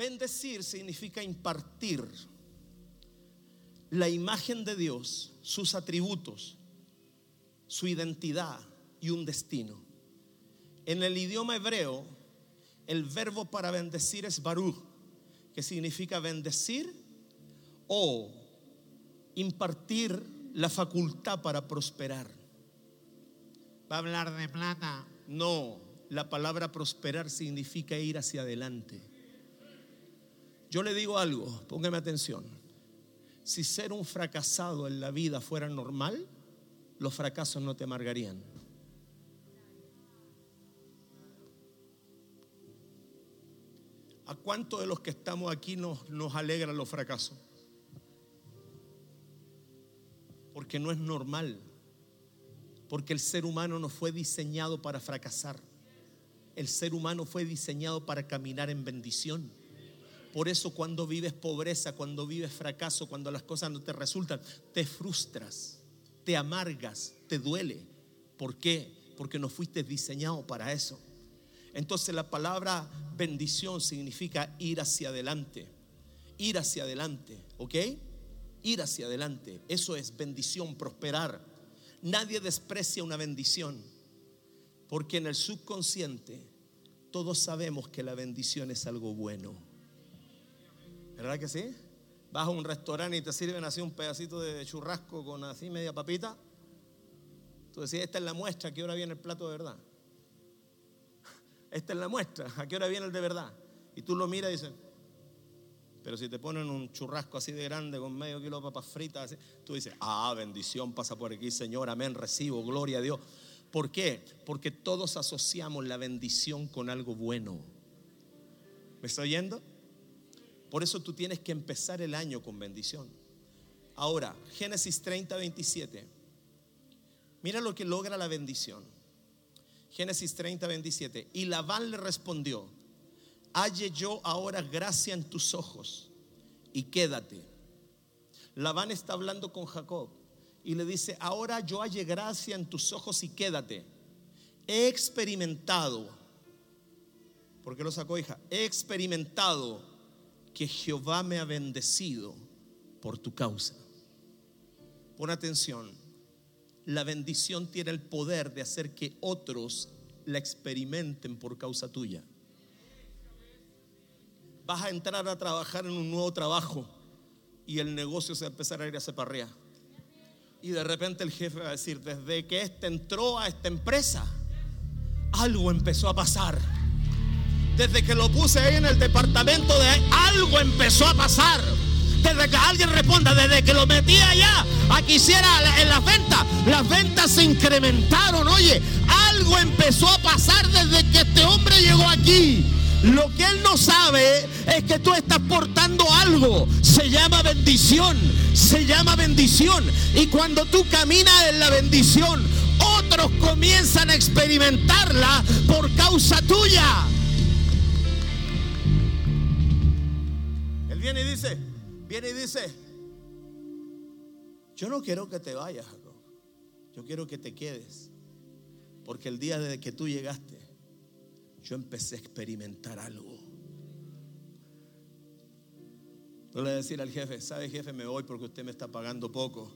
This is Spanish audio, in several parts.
Bendecir significa impartir la imagen de Dios, sus atributos, su identidad y un destino. En el idioma hebreo, el verbo para bendecir es baruch, que significa bendecir o impartir la facultad para prosperar. Va a hablar de plata. No, la palabra prosperar significa ir hacia adelante. Yo le digo algo, póngame atención. Si ser un fracasado en la vida fuera normal, los fracasos no te amargarían. ¿A cuántos de los que estamos aquí nos, nos alegran los fracasos? Porque no es normal. Porque el ser humano no fue diseñado para fracasar. El ser humano fue diseñado para caminar en bendición. Por eso cuando vives pobreza, cuando vives fracaso, cuando las cosas no te resultan, te frustras, te amargas, te duele. ¿Por qué? Porque no fuiste diseñado para eso. Entonces la palabra bendición significa ir hacia adelante. Ir hacia adelante, ¿ok? Ir hacia adelante. Eso es bendición, prosperar. Nadie desprecia una bendición. Porque en el subconsciente todos sabemos que la bendición es algo bueno. ¿Verdad que sí? Vas a un restaurante y te sirven así un pedacito de churrasco con así media papita. Tú decís, esta es la muestra, ¿a qué hora viene el plato de verdad? Esta es la muestra, ¿a qué hora viene el de verdad? Y tú lo miras y dices, pero si te ponen un churrasco así de grande con medio kilo de papas fritas, tú dices, ah, bendición pasa por aquí, Señor, amén, recibo, gloria a Dios. ¿Por qué? Porque todos asociamos la bendición con algo bueno. ¿Me está oyendo? Por eso tú tienes que empezar el año con bendición. Ahora, Génesis 30, 27. Mira lo que logra la bendición. Génesis 30, 27. Y Labán le respondió, halle yo ahora gracia en tus ojos y quédate. Labán está hablando con Jacob y le dice, ahora yo halle gracia en tus ojos y quédate. He experimentado, ¿por qué lo sacó hija? He experimentado que Jehová me ha bendecido por tu causa. Pon atención, la bendición tiene el poder de hacer que otros la experimenten por causa tuya. Vas a entrar a trabajar en un nuevo trabajo y el negocio se va a empezar a ir a separrear. Y de repente el jefe va a decir, desde que este entró a esta empresa, algo empezó a pasar. Desde que lo puse ahí en el departamento de algo empezó a pasar. Desde que alguien responda, desde que lo metí allá, aquí hiciera en las ventas, las ventas se incrementaron. Oye, algo empezó a pasar desde que este hombre llegó aquí. Lo que él no sabe es que tú estás portando algo. Se llama bendición. Se llama bendición. Y cuando tú caminas en la bendición, otros comienzan a experimentarla por causa tuya. Viene y dice, viene y dice, yo no quiero que te vayas, Jacob. Yo quiero que te quedes. Porque el día desde que tú llegaste, yo empecé a experimentar algo. No le decir al jefe, ¿sabe jefe? Me voy porque usted me está pagando poco.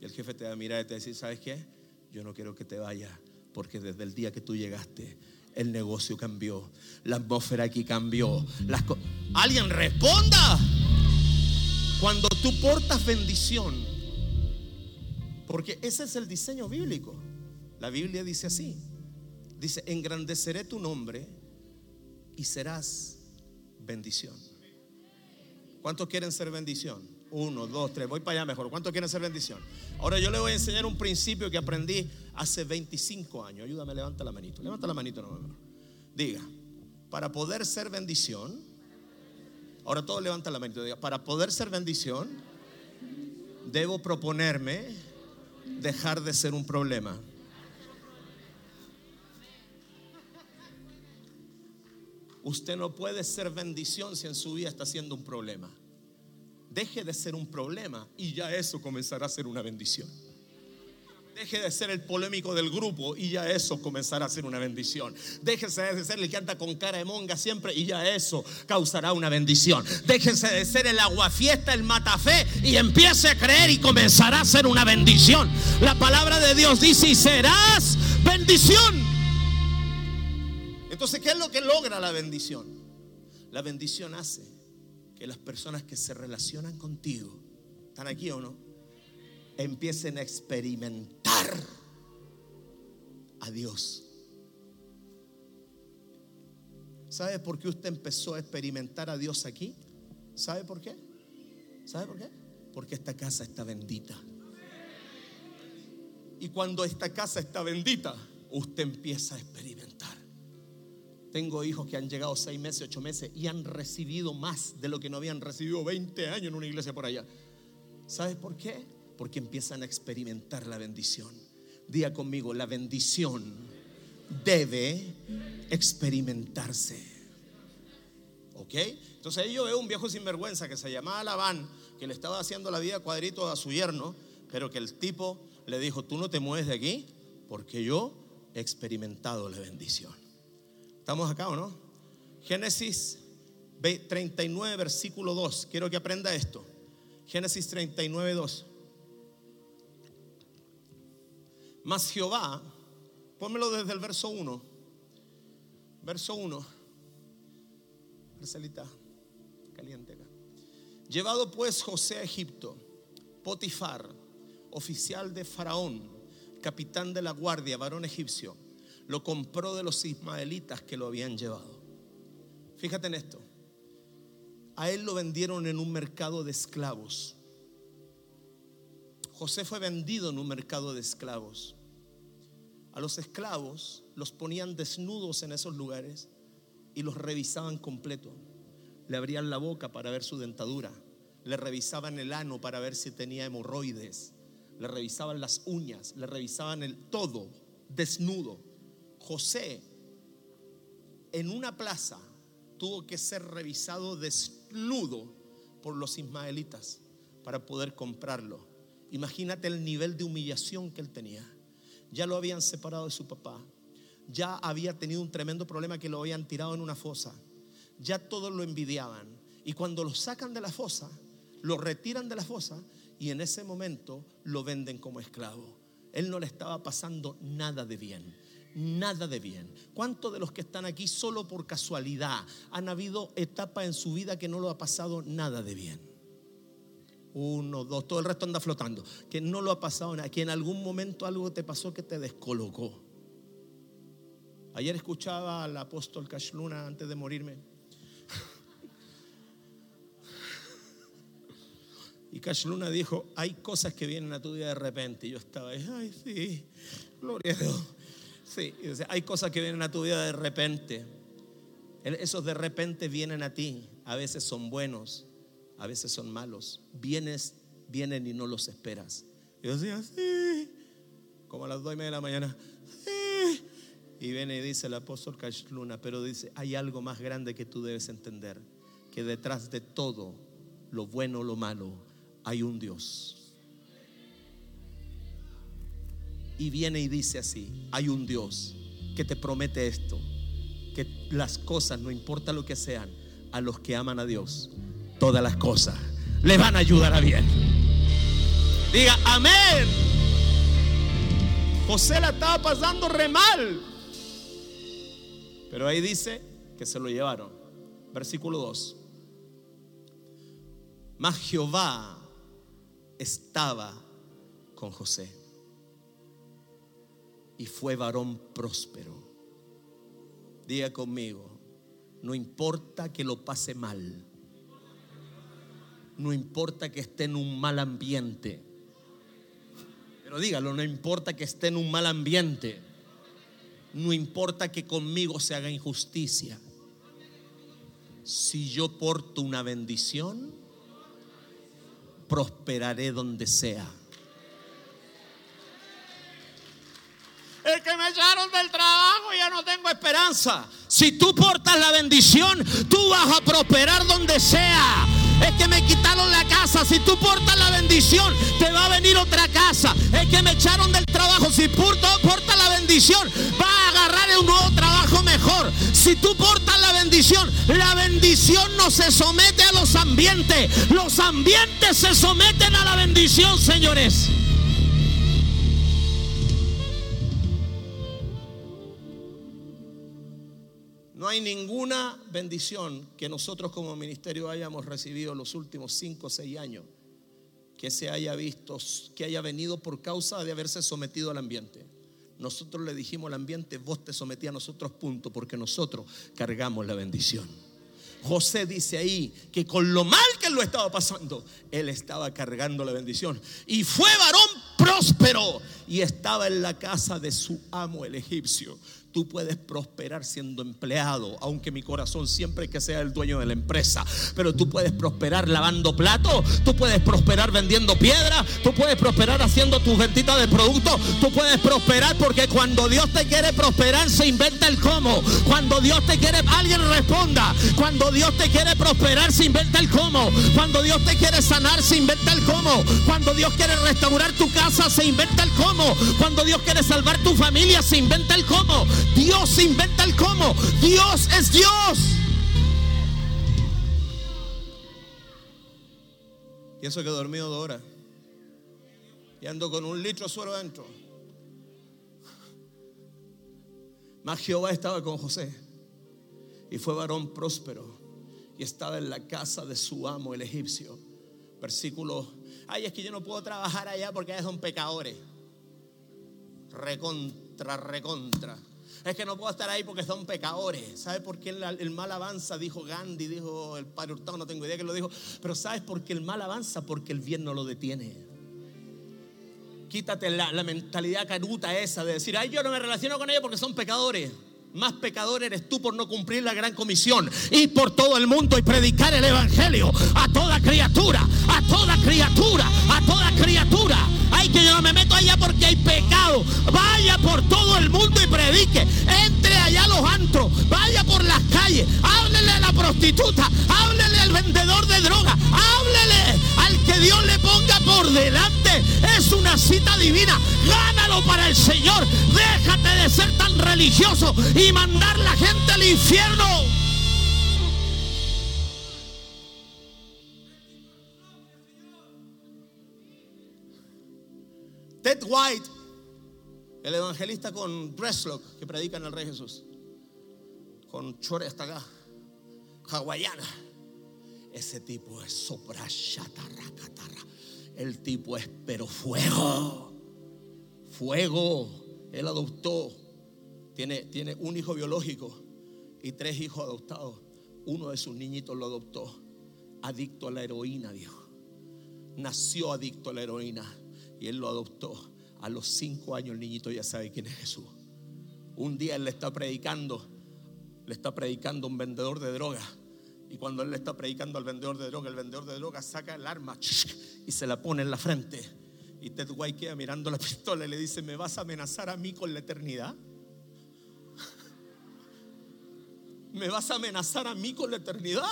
Y el jefe te va a mirar y te va a decir, ¿sabes qué? Yo no quiero que te vayas porque desde el día que tú llegaste, el negocio cambió, la atmósfera aquí cambió. Alguien responda. Cuando tú portas bendición, porque ese es el diseño bíblico. La Biblia dice así. Dice, engrandeceré tu nombre y serás bendición. ¿Cuántos quieren ser bendición? Uno, dos, tres. Voy para allá mejor. ¿Cuántos quieren ser bendición? Ahora yo le voy a enseñar un principio que aprendí hace 25 años. Ayúdame, levanta la manito. Levanta la manito. No, Diga, para poder ser bendición. Ahora todos levantan la manito. Diga, para poder ser bendición, debo proponerme dejar de ser un problema. Usted no puede ser bendición si en su vida está siendo un problema. Deje de ser un problema y ya eso comenzará a ser una bendición. Deje de ser el polémico del grupo y ya eso comenzará a ser una bendición. Déjese de ser el que anda con cara de monga siempre y ya eso causará una bendición. Déjese de ser el aguafiesta, el matafé y empiece a creer y comenzará a ser una bendición. La palabra de Dios dice y serás bendición. Entonces, ¿qué es lo que logra la bendición? La bendición hace que las personas que se relacionan contigo, ¿están aquí o no? Empiecen a experimentar a Dios. ¿Sabe por qué usted empezó a experimentar a Dios aquí? ¿Sabe por qué? ¿Sabe por qué? Porque esta casa está bendita. Y cuando esta casa está bendita, usted empieza a experimentar. Tengo hijos que han llegado seis meses, ocho meses y han recibido más de lo que no habían recibido 20 años en una iglesia por allá. ¿Sabes por qué? Porque empiezan a experimentar la bendición. Diga conmigo, la bendición debe experimentarse. ¿Ok? Entonces yo veo un viejo sinvergüenza que se llamaba Labán, que le estaba haciendo la vida cuadrito a su yerno, pero que el tipo le dijo, tú no te mueves de aquí porque yo he experimentado la bendición. ¿Estamos acá o no? Génesis 39, versículo 2. Quiero que aprenda esto. Génesis 39, 2. Mas Jehová, pónmelo desde el verso 1. Verso 1. Marcelita, caliente. Llevado pues José a Egipto, Potifar, oficial de Faraón, capitán de la guardia, varón egipcio, lo compró de los ismaelitas que lo habían llevado. Fíjate en esto. A él lo vendieron en un mercado de esclavos José fue vendido en un mercado de esclavos. A los esclavos los ponían desnudos en esos lugares y los revisaban completo. Le abrían la boca para ver su dentadura. Le revisaban el ano para ver si tenía hemorroides. Le revisaban las uñas. Le revisaban el todo desnudo. José en una plaza tuvo que ser revisado desnudo por los ismaelitas para poder comprarlo. Imagínate el nivel de humillación que él tenía. Ya lo habían separado de su papá. Ya había tenido un tremendo problema que lo habían tirado en una fosa. Ya todos lo envidiaban. Y cuando lo sacan de la fosa, lo retiran de la fosa y en ese momento lo venden como esclavo. Él no le estaba pasando nada de bien. Nada de bien. ¿Cuántos de los que están aquí solo por casualidad han habido etapas en su vida que no lo ha pasado nada de bien? Uno, dos, todo el resto anda flotando. Que no lo ha pasado nada, que en algún momento algo te pasó que te descolocó. Ayer escuchaba al apóstol Cashluna antes de morirme. Y Cashluna dijo, hay cosas que vienen a tu vida de repente. Y yo estaba ahí, ay, sí, gloria a Dios. Sí, hay cosas que vienen a tu vida de repente. Esos de repente vienen a ti. A veces son buenos, a veces son malos. Vienes, vienen y no los esperas. Y yo decía, sí, como a las dos y media de la mañana, sí. Y viene y dice el apóstol Luna pero dice, hay algo más grande que tú debes entender, que detrás de todo, lo bueno o lo malo, hay un Dios. Y viene y dice así, hay un Dios que te promete esto, que las cosas, no importa lo que sean, a los que aman a Dios, todas las cosas le van a ayudar a bien. Diga, amén. José la estaba pasando re mal. Pero ahí dice que se lo llevaron. Versículo 2. Mas Jehová estaba con José y fue varón próspero. Diga conmigo, no importa que lo pase mal no importa que esté en un mal ambiente. Pero dígalo, no importa que esté en un mal ambiente. No importa que conmigo se haga injusticia. Si yo porto una bendición, prosperaré donde sea. El que me echaron del trabajo ya no tengo esperanza. Si tú portas la bendición, tú vas a prosperar donde sea. Es que me quitaron la casa. Si tú portas la bendición, te va a venir otra casa. Es que me echaron del trabajo. Si portas la bendición, va a agarrar un nuevo trabajo mejor. Si tú portas la bendición, la bendición no se somete a los ambientes. Los ambientes se someten a la bendición, señores. Hay ninguna bendición que nosotros como ministerio hayamos recibido los últimos cinco o seis años que se haya visto, que haya venido por causa de haberse sometido al ambiente. Nosotros le dijimos al ambiente, vos te sometí a nosotros, punto, porque nosotros cargamos la bendición. José dice ahí que con lo mal que lo estaba pasando, él estaba cargando la bendición. Y fue varón próspero y estaba en la casa de su amo el egipcio. Tú puedes prosperar siendo empleado, aunque mi corazón siempre que sea el dueño de la empresa. Pero tú puedes prosperar lavando platos, tú puedes prosperar vendiendo piedra, tú puedes prosperar haciendo tus ventitas de producto, tú puedes prosperar porque cuando Dios te quiere prosperar se inventa el cómo. Cuando Dios te quiere, alguien responda. Cuando Dios te quiere prosperar se inventa el cómo. Cuando Dios te quiere sanar se inventa el cómo. Cuando Dios quiere restaurar tu casa se inventa el cómo. Cuando Dios quiere salvar tu familia se inventa el cómo. Dios inventa el cómo. Dios es Dios. Y eso que he dormido dos horas. Y ando con un litro de suero adentro. Mas Jehová estaba con José. Y fue varón próspero. Y estaba en la casa de su amo, el egipcio. Versículo. Ay, es que yo no puedo trabajar allá porque son pecadores. Recontra, recontra. Es que no puedo estar ahí porque son pecadores. ¿Sabes por qué el, mal avanza? Dijo Gandhi, dijo el padre Hurtado, no tengo idea que lo dijo. Pero ¿sabes por qué el mal avanza? Porque el bien no lo detiene. Quítate la, la mentalidad caruta esa de decir, ay, yo no me relaciono con ellos porque son pecadores. Más pecador eres tú por no cumplir la gran comisión. Ir por todo el mundo y predicar el evangelio a toda criatura, a toda criatura, a toda criatura. Que yo no me meto allá porque hay pecado. Vaya por todo el mundo y predique. Entre allá los antros. Vaya por las calles. Háblele a la prostituta. Háblele al vendedor de droga. Háblele al que Dios le ponga por delante. Es una cita divina. Gánalo para el Señor. Déjate de ser tan religioso y mandar la gente al infierno. Ted White, el evangelista con Dresslock que predica en el Rey Jesús, con chore hasta acá, hawaiana. Ese tipo es sopra El tipo es pero fuego. Fuego. Él adoptó. Tiene, tiene un hijo biológico y tres hijos adoptados. Uno de sus niñitos lo adoptó. Adicto a la heroína, viejo. Nació adicto a la heroína y él lo adoptó. A los cinco años el niñito ya sabe quién es Jesús. Un día él le está predicando, le está predicando un vendedor de droga. Y cuando él le está predicando al vendedor de droga, el vendedor de droga saca el arma y se la pone en la frente. Y Ted White queda mirando la pistola y le dice, ¿me vas a amenazar a mí con la eternidad? ¿Me vas a amenazar a mí con la eternidad?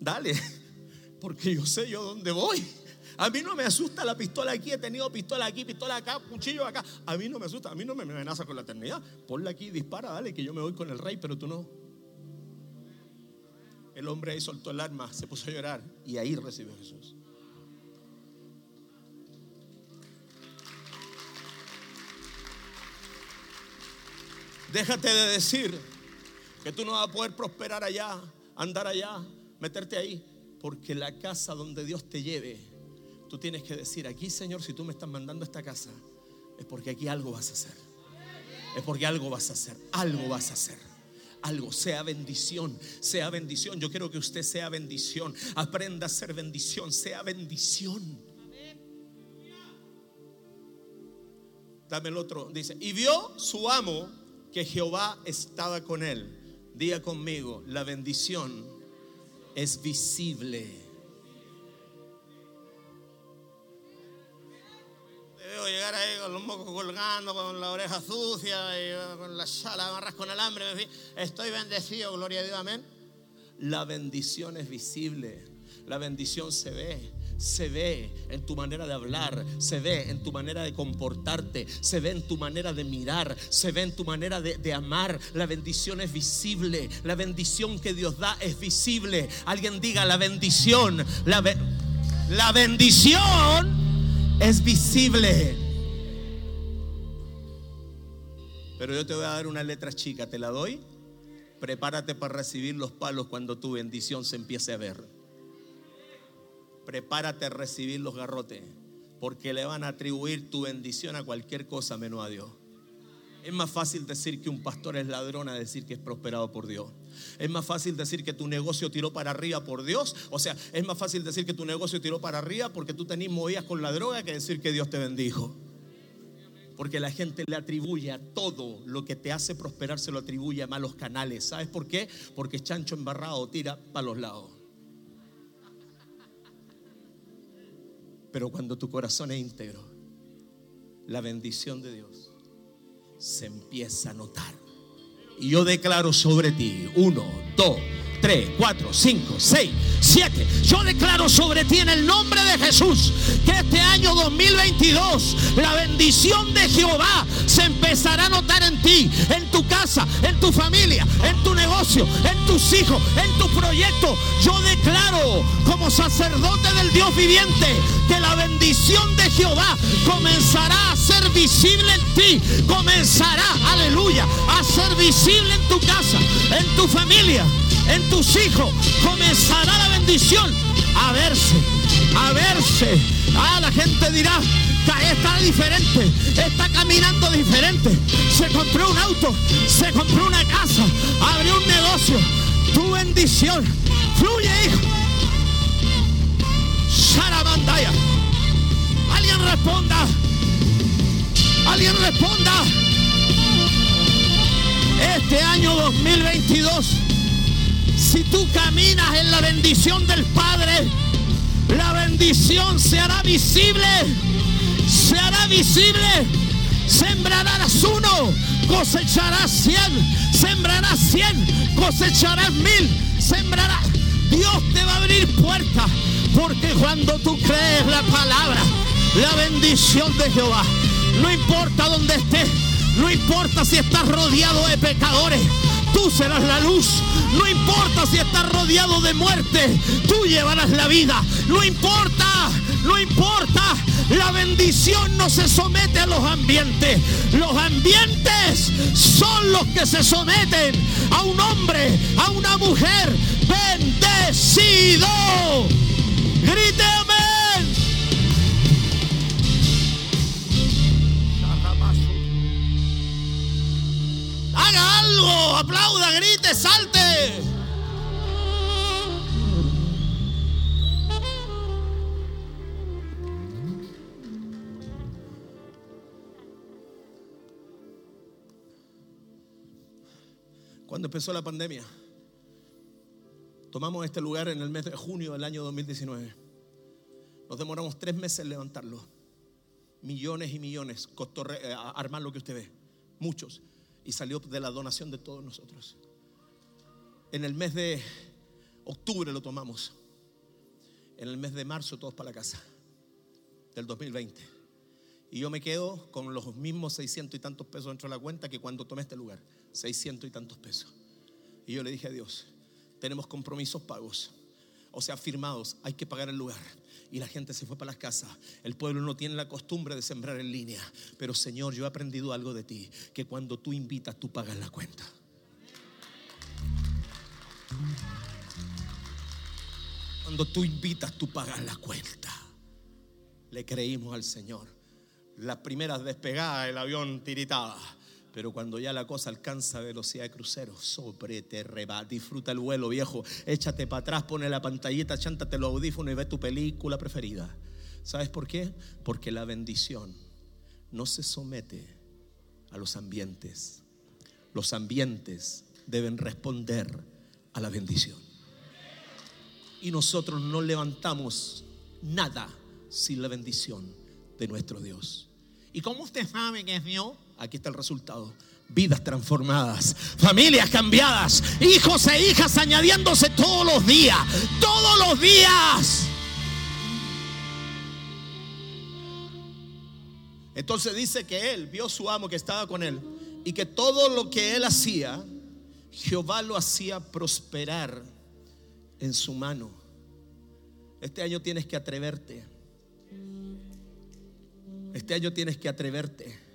Dale, porque yo sé yo dónde voy. A mí no me asusta la pistola aquí, he tenido pistola aquí, pistola acá, cuchillo acá. A mí no me asusta, a mí no me amenaza con la eternidad. Ponla aquí, dispara, dale, que yo me voy con el rey, pero tú no. El hombre ahí soltó el arma, se puso a llorar y ahí recibió a Jesús. Déjate de decir que tú no vas a poder prosperar allá, andar allá, meterte ahí, porque la casa donde Dios te lleve Tú tienes que decir, aquí Señor, si tú me estás mandando a esta casa, es porque aquí algo vas a hacer. Es porque algo vas a hacer, algo vas a hacer algo, sea bendición, sea bendición. Yo quiero que usted sea bendición, aprenda a ser bendición, sea bendición. Dame el otro, dice, y vio su amo que Jehová estaba con él. Diga conmigo, la bendición es visible. Llegar ahí con los mocos colgando, con la oreja sucia, y con la sala amarras con alambre. En fin, estoy bendecido, gloria a Dios, amén. La bendición es visible. La bendición se ve, se ve en tu manera de hablar, se ve en tu manera de comportarte, se ve en tu manera de mirar, se ve en tu manera de, de amar. La bendición es visible, la bendición que Dios da es visible. Alguien diga la bendición, la, la bendición es visible. Pero yo te voy a dar una letra chica, ¿te la doy? Prepárate para recibir los palos cuando tu bendición se empiece a ver. Prepárate a recibir los garrotes, porque le van a atribuir tu bendición a cualquier cosa menos a Dios. Es más fácil decir que un pastor es ladrón a decir que es prosperado por Dios. Es más fácil decir que tu negocio tiró para arriba por Dios. O sea, es más fácil decir que tu negocio tiró para arriba porque tú tenías movidas con la droga que decir que Dios te bendijo. Porque la gente le atribuye a todo lo que te hace prosperar, se lo atribuye a malos canales. ¿Sabes por qué? Porque chancho embarrado tira para los lados. Pero cuando tu corazón es íntegro, la bendición de Dios se empieza a notar. Y yo declaro sobre ti, uno, dos, tres, cuatro, cinco, seis, siete. Yo declaro sobre ti en el nombre de Jesús que este año 2022 la bendición de Jehová se empezará a notar en ti, en tu casa, en tu familia, en tu negocio, en tus hijos, en tu proyecto. Yo declaro como sacerdote del Dios viviente que la bendición de Jehová comenzará a ser visible en ti, comenzará, aleluya, a ser visible en tu casa, en tu familia, en tus hijos. Comenzará la bendición a verse, a verse. Ah, la gente dirá, "Ca- está diferente, está caminando diferente. Se compró un auto, se compró una casa, abrió un negocio. Tu bendición fluye, hijo. Sarabandaya. Alguien responda. Alguien responda. Este año 2022, si tú caminas en la bendición del Padre, la bendición se hará visible. Se hará visible. Sembrarás uno, cosecharás cien. Sembrarás cien, cosecharás mil. Sembrarás. Dios te va a abrir puertas. Porque cuando tú crees la palabra, la bendición de Jehová, no importa dónde estés, no importa si estás rodeado de pecadores, tú serás la luz. No importa si estás rodeado de muerte, tú llevarás la vida. No importa, no importa. La bendición no se somete a los ambientes. Los ambientes son los que se someten a un hombre, a una mujer bendecido. Grite Algo, aplauda, grite, salte. Cuando empezó la pandemia, tomamos este lugar en el mes de junio del año 2019. Nos demoramos tres meses en levantarlo. Millones y millones eh, armar lo que usted ve. Muchos. Y salió de la donación de todos nosotros. En el mes de octubre lo tomamos. En el mes de marzo todos para la casa. Del 2020. Y yo me quedo con los mismos 600 y tantos pesos dentro de la cuenta que cuando tomé este lugar. 600 y tantos pesos. Y yo le dije a Dios, tenemos compromisos pagos. O sea, firmados, hay que pagar el lugar. Y la gente se fue para las casas. El pueblo no tiene la costumbre de sembrar en línea. Pero Señor, yo he aprendido algo de ti. Que cuando tú invitas, tú pagas la cuenta. Cuando tú invitas, tú pagas la cuenta. Le creímos al Señor. Las primeras despegadas, el avión tiritaba. Pero cuando ya la cosa alcanza velocidad de crucero, sobre te reba, disfruta el vuelo, viejo. Échate para atrás, pone la pantallita, chántate los audífonos y ve tu película preferida. ¿Sabes por qué? Porque la bendición no se somete a los ambientes. Los ambientes deben responder a la bendición. Y nosotros no levantamos nada sin la bendición de nuestro Dios. ¿Y cómo usted sabe que es Dios? Aquí está el resultado. vidas transformadas, familias cambiadas, hijos e hijas añadiéndose todos los días, todos los días. Entonces dice que él vio su amo que estaba con él y que todo lo que él hacía, Jehová lo hacía prosperar en su mano. Este año tienes que atreverte. Este año tienes que atreverte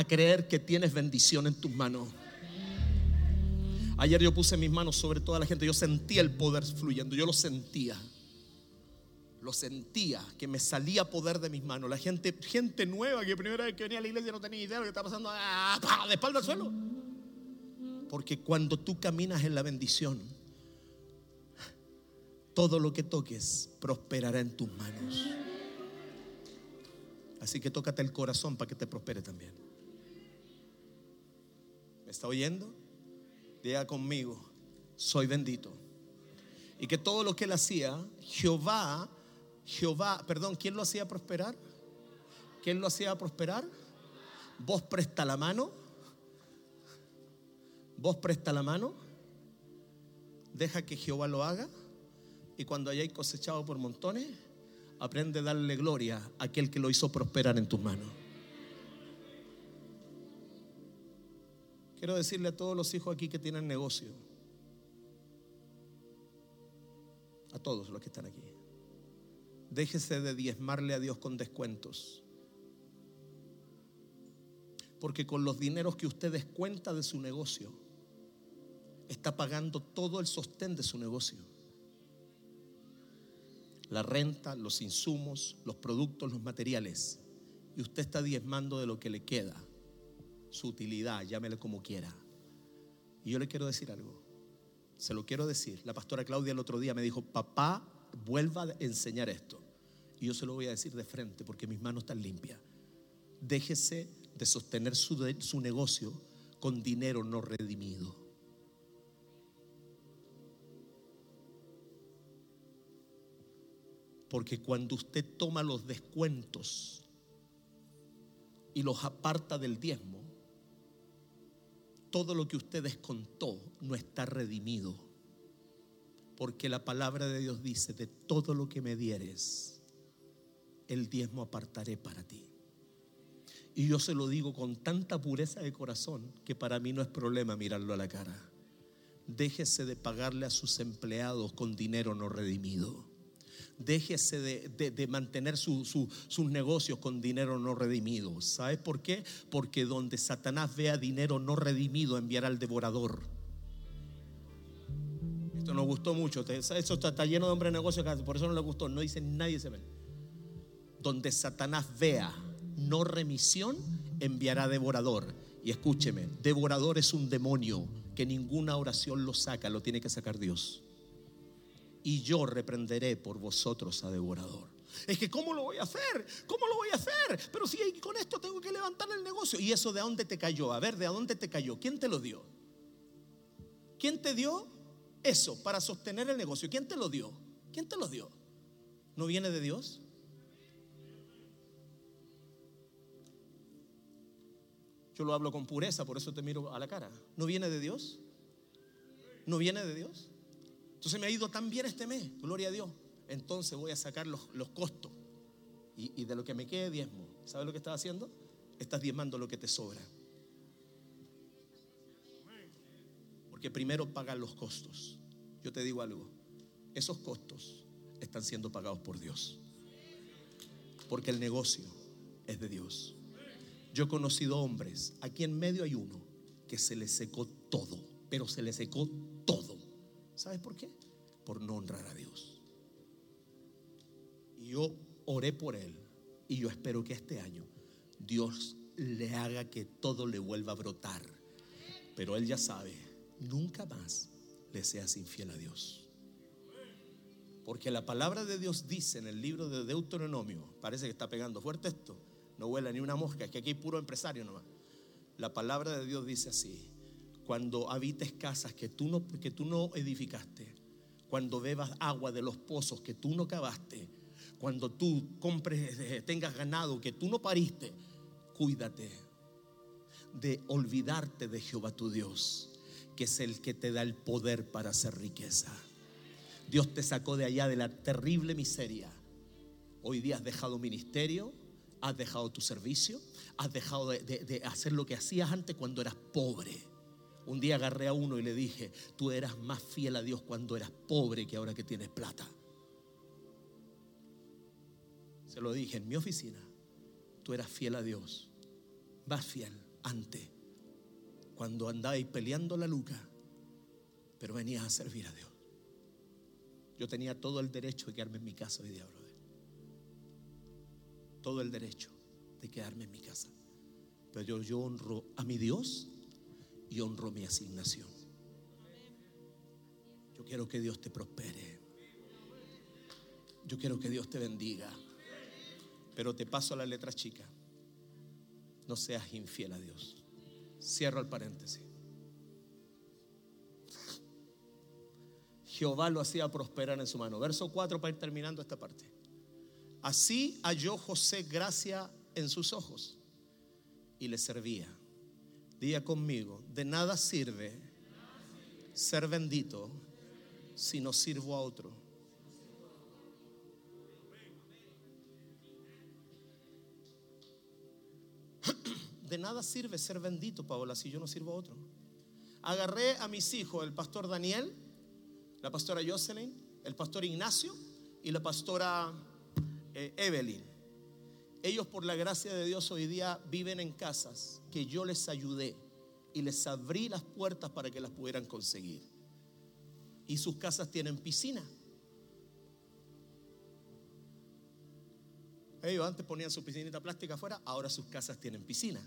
a creer que tienes bendición en tus manos. Ayer yo puse mis manos sobre toda la gente, yo sentía el poder fluyendo, yo lo sentía. Lo sentía, que me salía poder de mis manos. La gente, gente nueva que primera vez que venía a la iglesia no tenía idea de lo que estaba pasando, ¡ah! de espalda al suelo. Porque cuando tú caminas en la bendición, todo lo que toques prosperará en tus manos. Así que tócate el corazón para que te prospere también. ¿Me está oyendo? Diga conmigo, soy bendito. Y que todo lo que él hacía, Jehová, Jehová, perdón, ¿quién lo hacía prosperar? ¿Quién lo hacía prosperar? Vos presta la mano. Vos presta la mano. Deja que Jehová lo haga. Y cuando hayáis cosechado por montones, aprende a darle gloria a aquel que lo hizo prosperar en tus manos. Quiero decirle a todos los hijos aquí que tienen negocio, a todos los que están aquí, déjese de diezmarle a Dios con descuentos. Porque con los dineros que usted descuenta de su negocio, está pagando todo el sostén de su negocio. La renta, los insumos, los productos, los materiales. Y usted está diezmando de lo que le queda su utilidad, llámele como quiera. Y yo le quiero decir algo, se lo quiero decir. La pastora Claudia el otro día me dijo, papá, vuelva a enseñar esto. Y yo se lo voy a decir de frente porque mis manos están limpias. Déjese de sostener su, su negocio con dinero no redimido. Porque cuando usted toma los descuentos y los aparta del diezmo, todo lo que usted descontó no está redimido. Porque la palabra de Dios dice, de todo lo que me dieres, el diezmo apartaré para ti. Y yo se lo digo con tanta pureza de corazón que para mí no es problema mirarlo a la cara. Déjese de pagarle a sus empleados con dinero no redimido déjese de, mantener sus negocios con dinero no redimido. ¿Sabes por qué? Porque donde Satanás vea dinero no redimido, enviará al devorador. Esto nos gustó mucho. Eso está, lleno de hombres de negocios, por eso no le gustó. No dice nadie se ve. Donde Satanás vea no remisión, enviará devorador. Y escúcheme, devorador es un demonio que ninguna oración lo saca, lo tiene que sacar Dios y yo reprenderé por vosotros a devorador. Es que ¿cómo lo voy a hacer? ¿Cómo lo voy a hacer? Pero si con esto tengo que levantar el negocio. ¿Y eso de dónde te cayó? A ver, ¿de dónde te cayó? ¿Quién te lo dio? ¿Quién te dio eso para sostener el negocio? ¿Quién te lo dio? ¿Quién te lo dio? ¿No viene de Dios? Yo lo hablo con pureza, por eso te miro a la cara. ¿No viene de Dios? ¿No viene de Dios? Entonces me ha ido tan bien este mes, gloria a Dios. Entonces voy a sacar los, costos y, de lo que me quede diezmo. ¿Sabes lo que estás haciendo? Estás diezmando lo que te sobra. Porque primero pagan los costos. Yo te digo algo, esos costos están siendo pagados por Dios. Porque el negocio es de Dios. Yo he conocido hombres, aquí en medio hay uno que se le secó todo, pero se le secó todo ¿Sabes por qué? Por no honrar a Dios. Yo oré por él y yo espero que este año Dios le haga que todo le vuelva a brotar. Pero él ya sabe, nunca más le seas infiel a Dios. Porque la palabra de Dios dice en el libro de Deuteronomio, parece que está pegando fuerte esto, no huele ni una mosca, es que aquí hay puro empresario nomás. La palabra de Dios dice así, cuando habites casas que tú no, que tú no edificaste, cuando bebas agua de los pozos que tú no cavaste, cuando tú compres, eh, tengas ganado que tú no pariste, cuídate de olvidarte de Jehová tu Dios, que es el que te da el poder para hacer riqueza. Dios te sacó de allá de la terrible miseria. Hoy día has dejado ministerio, has dejado tu servicio, has dejado de, hacer lo que hacías antes cuando eras pobre. Un día agarré a uno y le dije, tú eras más fiel a Dios cuando eras pobre que ahora que tienes plata. Se lo dije en mi oficina, tú eras fiel a Dios, más fiel antes, cuando andabais peleando la luca, pero venías a servir a Dios. Yo tenía todo el derecho de quedarme en mi casa hoy día. Todo el derecho de quedarme en mi casa. Pero yo honro a mi Dios y honro mi asignación. Yo quiero que Dios te prospere. Yo quiero que Dios te bendiga. Pero te paso la letra chica. No seas infiel a Dios. Cierro el paréntesis. Jehová lo hacía prosperar en su mano. Verso 4 para ir terminando esta parte. Así halló José gracia en sus ojos y le servía. Día conmigo, de nada sirve ser bendito si no sirvo a otro. De nada sirve ser bendito, Paola, si yo no sirvo a otro. Agarré a mis hijos, el pastor Daniel, la pastora Jocelyn, el pastor Ignacio y la pastora eh, Evelyn. Ellos por la gracia de Dios hoy día viven en casas que yo les ayudé y les abrí las puertas para que las pudieran conseguir. Y sus casas tienen piscina. Ellos antes ponían su piscinita plástica afuera, ahora sus casas tienen piscina.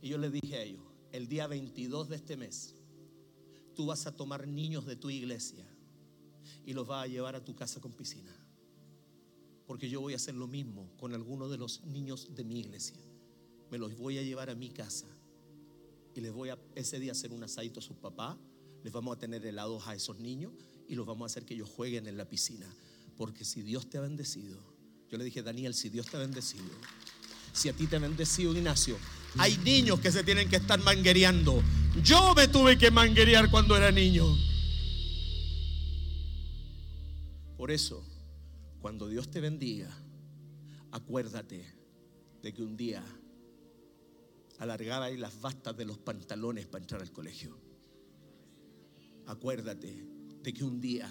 Y yo les dije a ellos, el día 22 de este mes, tú vas a tomar niños de tu iglesia y los vas a llevar a tu casa con piscina. Porque yo voy a hacer lo mismo con algunos de los niños de mi iglesia. Me los voy a llevar a mi casa y les voy a ese día hacer un asadito a sus papás. Les vamos a tener helados a esos niños y los vamos a hacer que ellos jueguen en la piscina. Porque si Dios te ha bendecido, yo le dije, Daniel, si Dios te ha bendecido, si a ti te ha bendecido Ignacio, hay niños que se tienen que estar manguereando. Yo me tuve que manguerear cuando era niño. Por eso, cuando Dios te bendiga, acuérdate de que un día alargaba las bastas de los pantalones para entrar al colegio. Acuérdate de que un día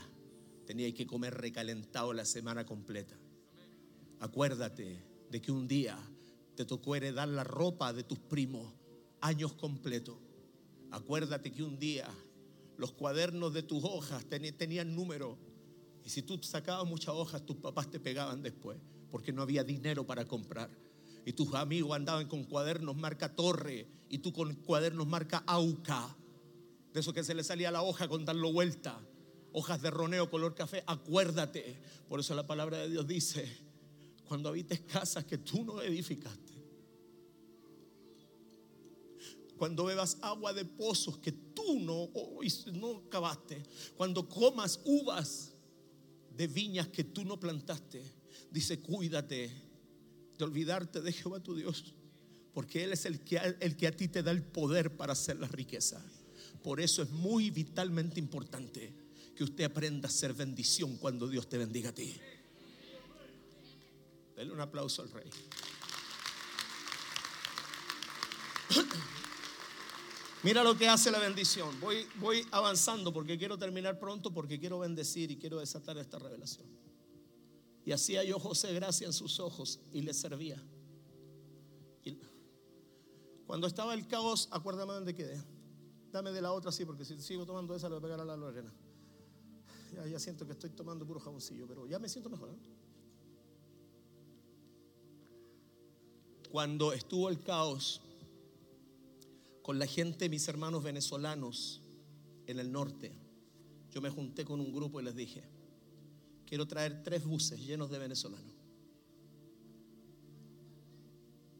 tenías que comer recalentado la semana completa. Acuérdate de que un día te tocó heredar la ropa de tus primos años completos. Acuérdate que un día los cuadernos de tus hojas ten- tenían número. Y si tú sacabas muchas hojas, tus papás te pegaban después, porque no había dinero para comprar. Y tus amigos andaban con cuadernos marca Torre y tú con cuadernos marca Auca. De eso que se le salía la hoja con darlo vuelta. Hojas de roneo color café. Acuérdate. Por eso la palabra de Dios dice, cuando habites casas que tú no edificaste. Cuando bebas agua de pozos que tú no, no cavaste. Cuando comas uvas de viñas que tú no plantaste. Dice, cuídate de olvidarte de Jehová tu Dios. Porque Él es el que, el que a ti te da el poder para hacer la riqueza. Por eso es muy vitalmente importante que usted aprenda a ser bendición cuando Dios te bendiga a ti. Dele un aplauso al rey. Mira lo que hace la bendición. Voy, voy avanzando porque quiero terminar pronto, porque quiero bendecir y quiero desatar esta revelación. Y hacía yo José gracia en sus ojos y le servía. Cuando estaba el caos, acuérdame dónde quedé. Dame de la otra así, porque si sigo tomando esa, le voy a pegar a la Lorena. Ya, ya siento que estoy tomando puro jaboncillo, pero ya me siento mejor. ¿eh? Cuando estuvo el caos con la gente, mis hermanos venezolanos en el norte, yo me junté con un grupo y les dije, quiero traer tres buses llenos de venezolanos.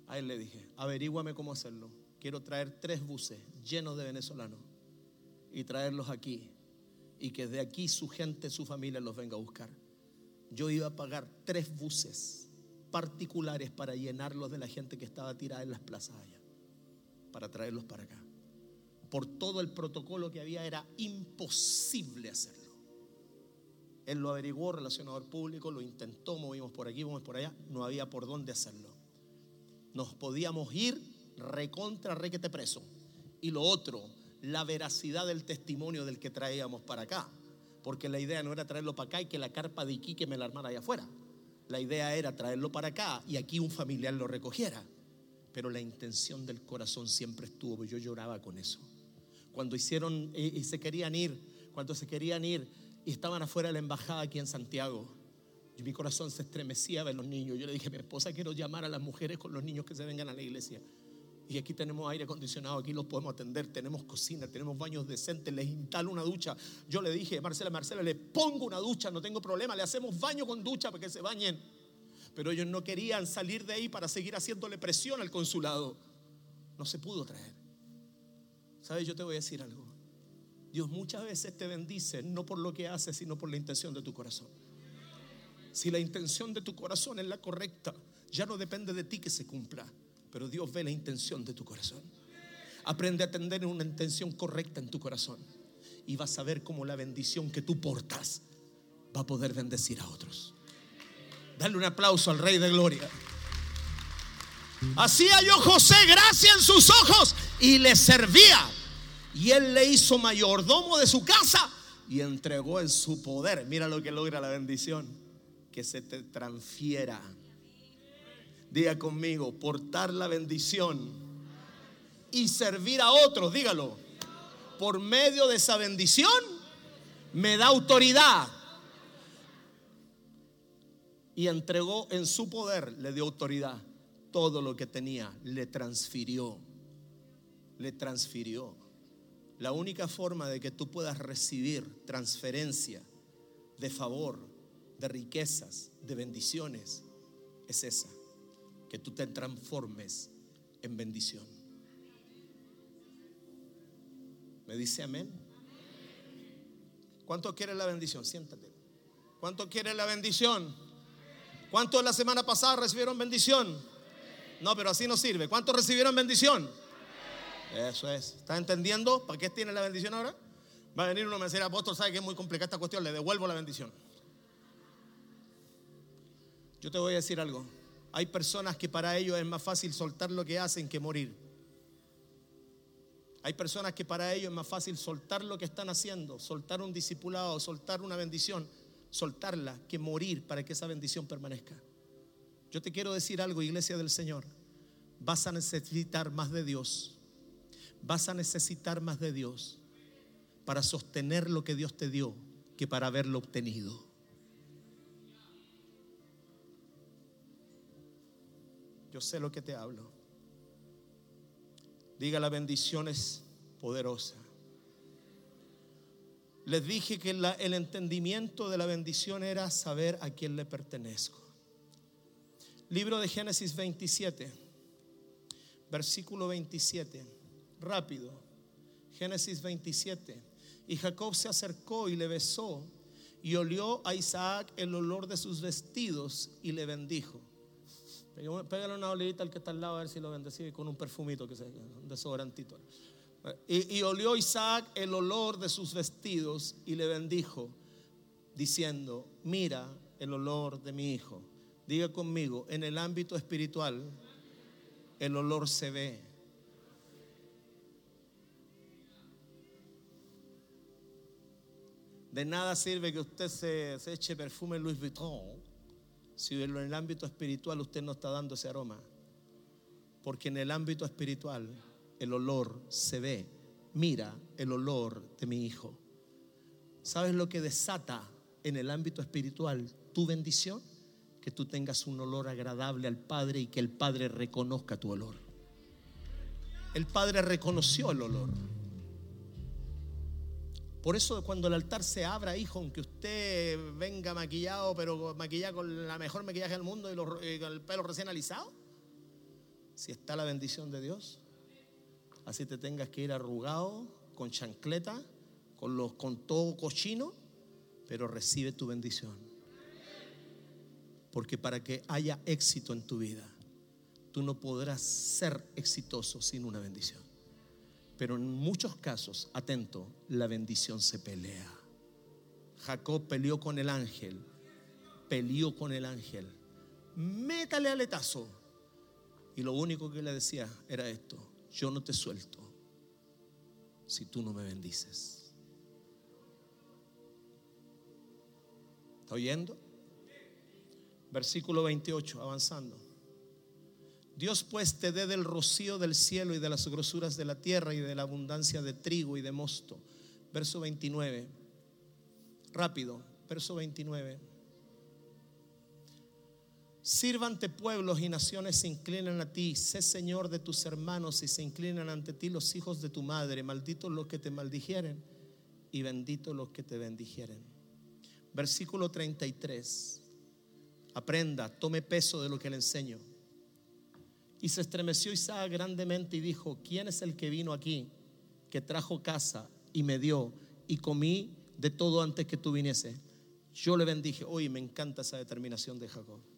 A él le dije, averíguame cómo hacerlo. Quiero traer tres buses llenos de venezolanos y traerlos aquí y que de aquí su gente, su familia los venga a buscar. Yo iba a pagar tres buses particulares para llenarlos de la gente que estaba tirada en las plazas allá. Para traerlos para acá. Por todo el protocolo que había era imposible hacerlo. Él lo averiguó, relacionador público, lo intentó, movimos por aquí, movimos por allá, no había por dónde hacerlo. Nos podíamos ir recontra requete preso. Y lo otro, la veracidad del testimonio del que traíamos para acá. Porque la idea no era traerlo para acá y que la carpa de Iquique me la armara allá afuera. La idea era traerlo para acá y aquí un familiar lo recogiera. Pero la intención del corazón siempre estuvo, yo lloraba con eso. Cuando hicieron y se querían ir, cuando se querían ir y estaban afuera de la embajada aquí en Santiago, y mi corazón se estremecía ver los niños. Yo le dije mi esposa, quiero llamar a las mujeres con los niños que se vengan a la iglesia. Y aquí tenemos aire acondicionado, aquí los podemos atender, tenemos cocina, tenemos baños decentes, les instalo una ducha. Yo le dije, Marcela, Marcela, le pongo una ducha, no tengo problema, le hacemos baño con ducha para que se bañen. Pero ellos no querían salir de ahí para seguir haciéndole presión al consulado. No se pudo traer. ¿Sabes? Yo te voy a decir algo. Dios muchas veces te bendice, no por lo que haces, sino por la intención de tu corazón. Si la intención de tu corazón es la correcta, ya no depende de ti que se cumpla pero Dios ve la intención de tu corazón. Aprende a tener una intención correcta en tu corazón y vas a ver cómo la bendición que tú portas va a poder bendecir a otros. Dale un aplauso al Rey de Gloria. Hacía yo José gracia en sus ojos y le servía. Y él le hizo mayordomo de su casa y entregó en su poder. Mira lo que logra la bendición. Que se te transfiera Diga conmigo, portar la bendición y servir a otros, dígalo. Por medio de esa bendición me da autoridad. Y entregó en su poder, le dio autoridad. Todo lo que tenía, le transfirió. Le transfirió. La única forma de que tú puedas recibir transferencia de favor, de riquezas, de bendiciones, es esa que tú te transformes en bendición. ¿Me dice amén? ¿Cuánto quiere la bendición? Siéntate. ¿Cuánto quiere la bendición? ¿Cuántos la semana pasada recibieron bendición? No, pero así no sirve. ¿Cuántos recibieron bendición? Eso es. ¿Está entendiendo? ¿Para qué tiene la bendición ahora? Va a venir uno me decir, apóstol, sabe que es muy complicada esta cuestión, le devuelvo la bendición. Yo te voy a decir algo. Hay personas que para ellos es más fácil soltar lo que hacen que morir. Hay personas que para ellos es más fácil soltar lo que están haciendo, soltar un discipulado, soltar una bendición, soltarla, que morir para que esa bendición permanezca. Yo te quiero decir algo, iglesia del Señor. Vas a necesitar más de Dios. Vas a necesitar más de Dios para sostener lo que Dios te dio que para haberlo obtenido. Yo sé lo que te hablo. Diga la bendición es poderosa. Les dije que el entendimiento de la bendición era saber a quién le pertenezco. Libro de Génesis 27, versículo 27. Rápido. Génesis 27. Y Jacob se acercó y le besó y olió a Isaac el olor de sus vestidos y le bendijo. Pégale una olivita al que está al lado a ver si lo bendecí con un perfumito que se, desodorantito. Y, y olió Isaac el olor de sus vestidos y le bendijo, diciendo: Mira el olor de mi hijo. Diga conmigo, en el ámbito espiritual, el olor se ve. De nada sirve que usted se, se eche perfume Louis Vuitton si en el ámbito espiritual usted no está dando ese aroma. Porque en el ámbito espiritual el olor se ve. Mira el olor de mi hijo. ¿Sabes lo que desata en el ámbito espiritual tu bendición? Que tú tengas un olor agradable al Padre y que el Padre reconozca tu olor. El Padre reconoció el olor. Por eso cuando el altar se abra, hijo, aunque usted venga maquillado, pero maquillado con la mejor maquillaje del mundo y, con el pelo recién alisado, si está la bendición de Dios, así te tengas que ir arrugado, con chancleta, con, los, con todo cochino, pero recibe tu bendición. Porque para que haya éxito en tu vida, tú no podrás ser exitoso sin una bendición. Pero en muchos casos, atento, la bendición se pelea. Jacob peleó con el ángel, peleó con el ángel. Métale aletazo. Y lo único que le decía era esto, yo no te suelto si tú no me bendices. ¿Está oyendo? Versículo 28, avanzando. Dios pues te dé del rocío del cielo y de las grosuras de la tierra y de la abundancia de trigo y de mosto. Verso 29. Rápido, verso 29. Sírvante pueblos y naciones se inclinan a ti. Sé Señor de tus hermanos y se inclinan ante ti los hijos de tu madre. Malditos los que te maldijeren y benditos los que te bendijeren. Versículo 33. Aprenda, tome peso de lo que le enseño. Y se estremeció Isaac grandemente y dijo, ¿quién es el que vino aquí, que trajo casa y me dio y comí de todo antes que tú viniese? Yo le bendije. Hoy me encanta esa determinación de Jacob.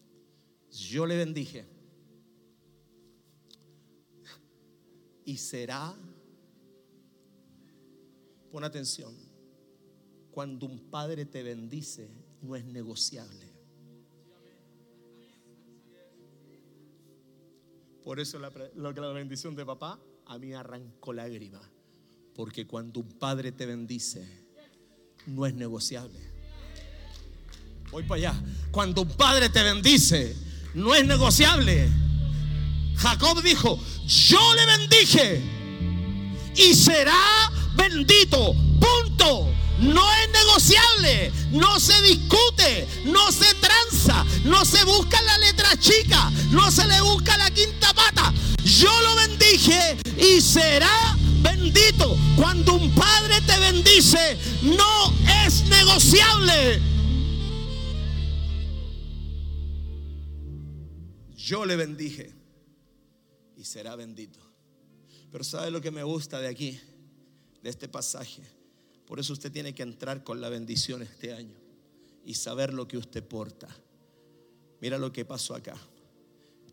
Yo le bendije. Y será, pon atención, cuando un padre te bendice, no es negociable. Por eso la, que la bendición de papá a mí arrancó lágrima. Porque cuando un padre te bendice, no es negociable. Voy para allá. Cuando un padre te bendice, no es negociable. Jacob dijo, yo le bendije y será bendito. Punto. No es negociable, no se discute, no se tranza, no se busca la letra chica, no se le busca la quinta pata. Yo lo bendije y será bendito. Cuando un padre te bendice, no es negociable. Yo le bendije y será bendito. Pero ¿sabe lo que me gusta de aquí, de este pasaje? Por eso usted tiene que entrar con la bendición este año y saber lo que usted porta. Mira lo que pasó acá.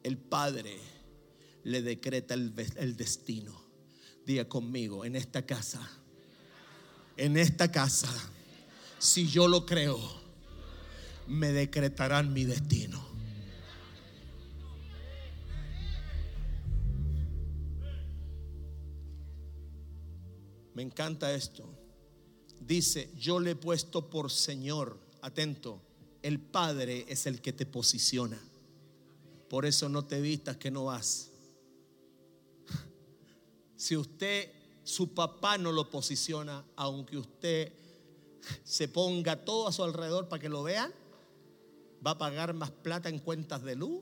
El Padre le decreta el, destino. Diga conmigo, en esta casa, en esta casa, si yo lo creo, me decretarán mi destino. Me encanta esto. Dice, yo le he puesto por Señor. Atento, el Padre es el que te posiciona. Por eso no te vistas que no vas. Si usted, su papá no lo posiciona, aunque usted se ponga todo a su alrededor para que lo vean, va a pagar más plata en cuentas de luz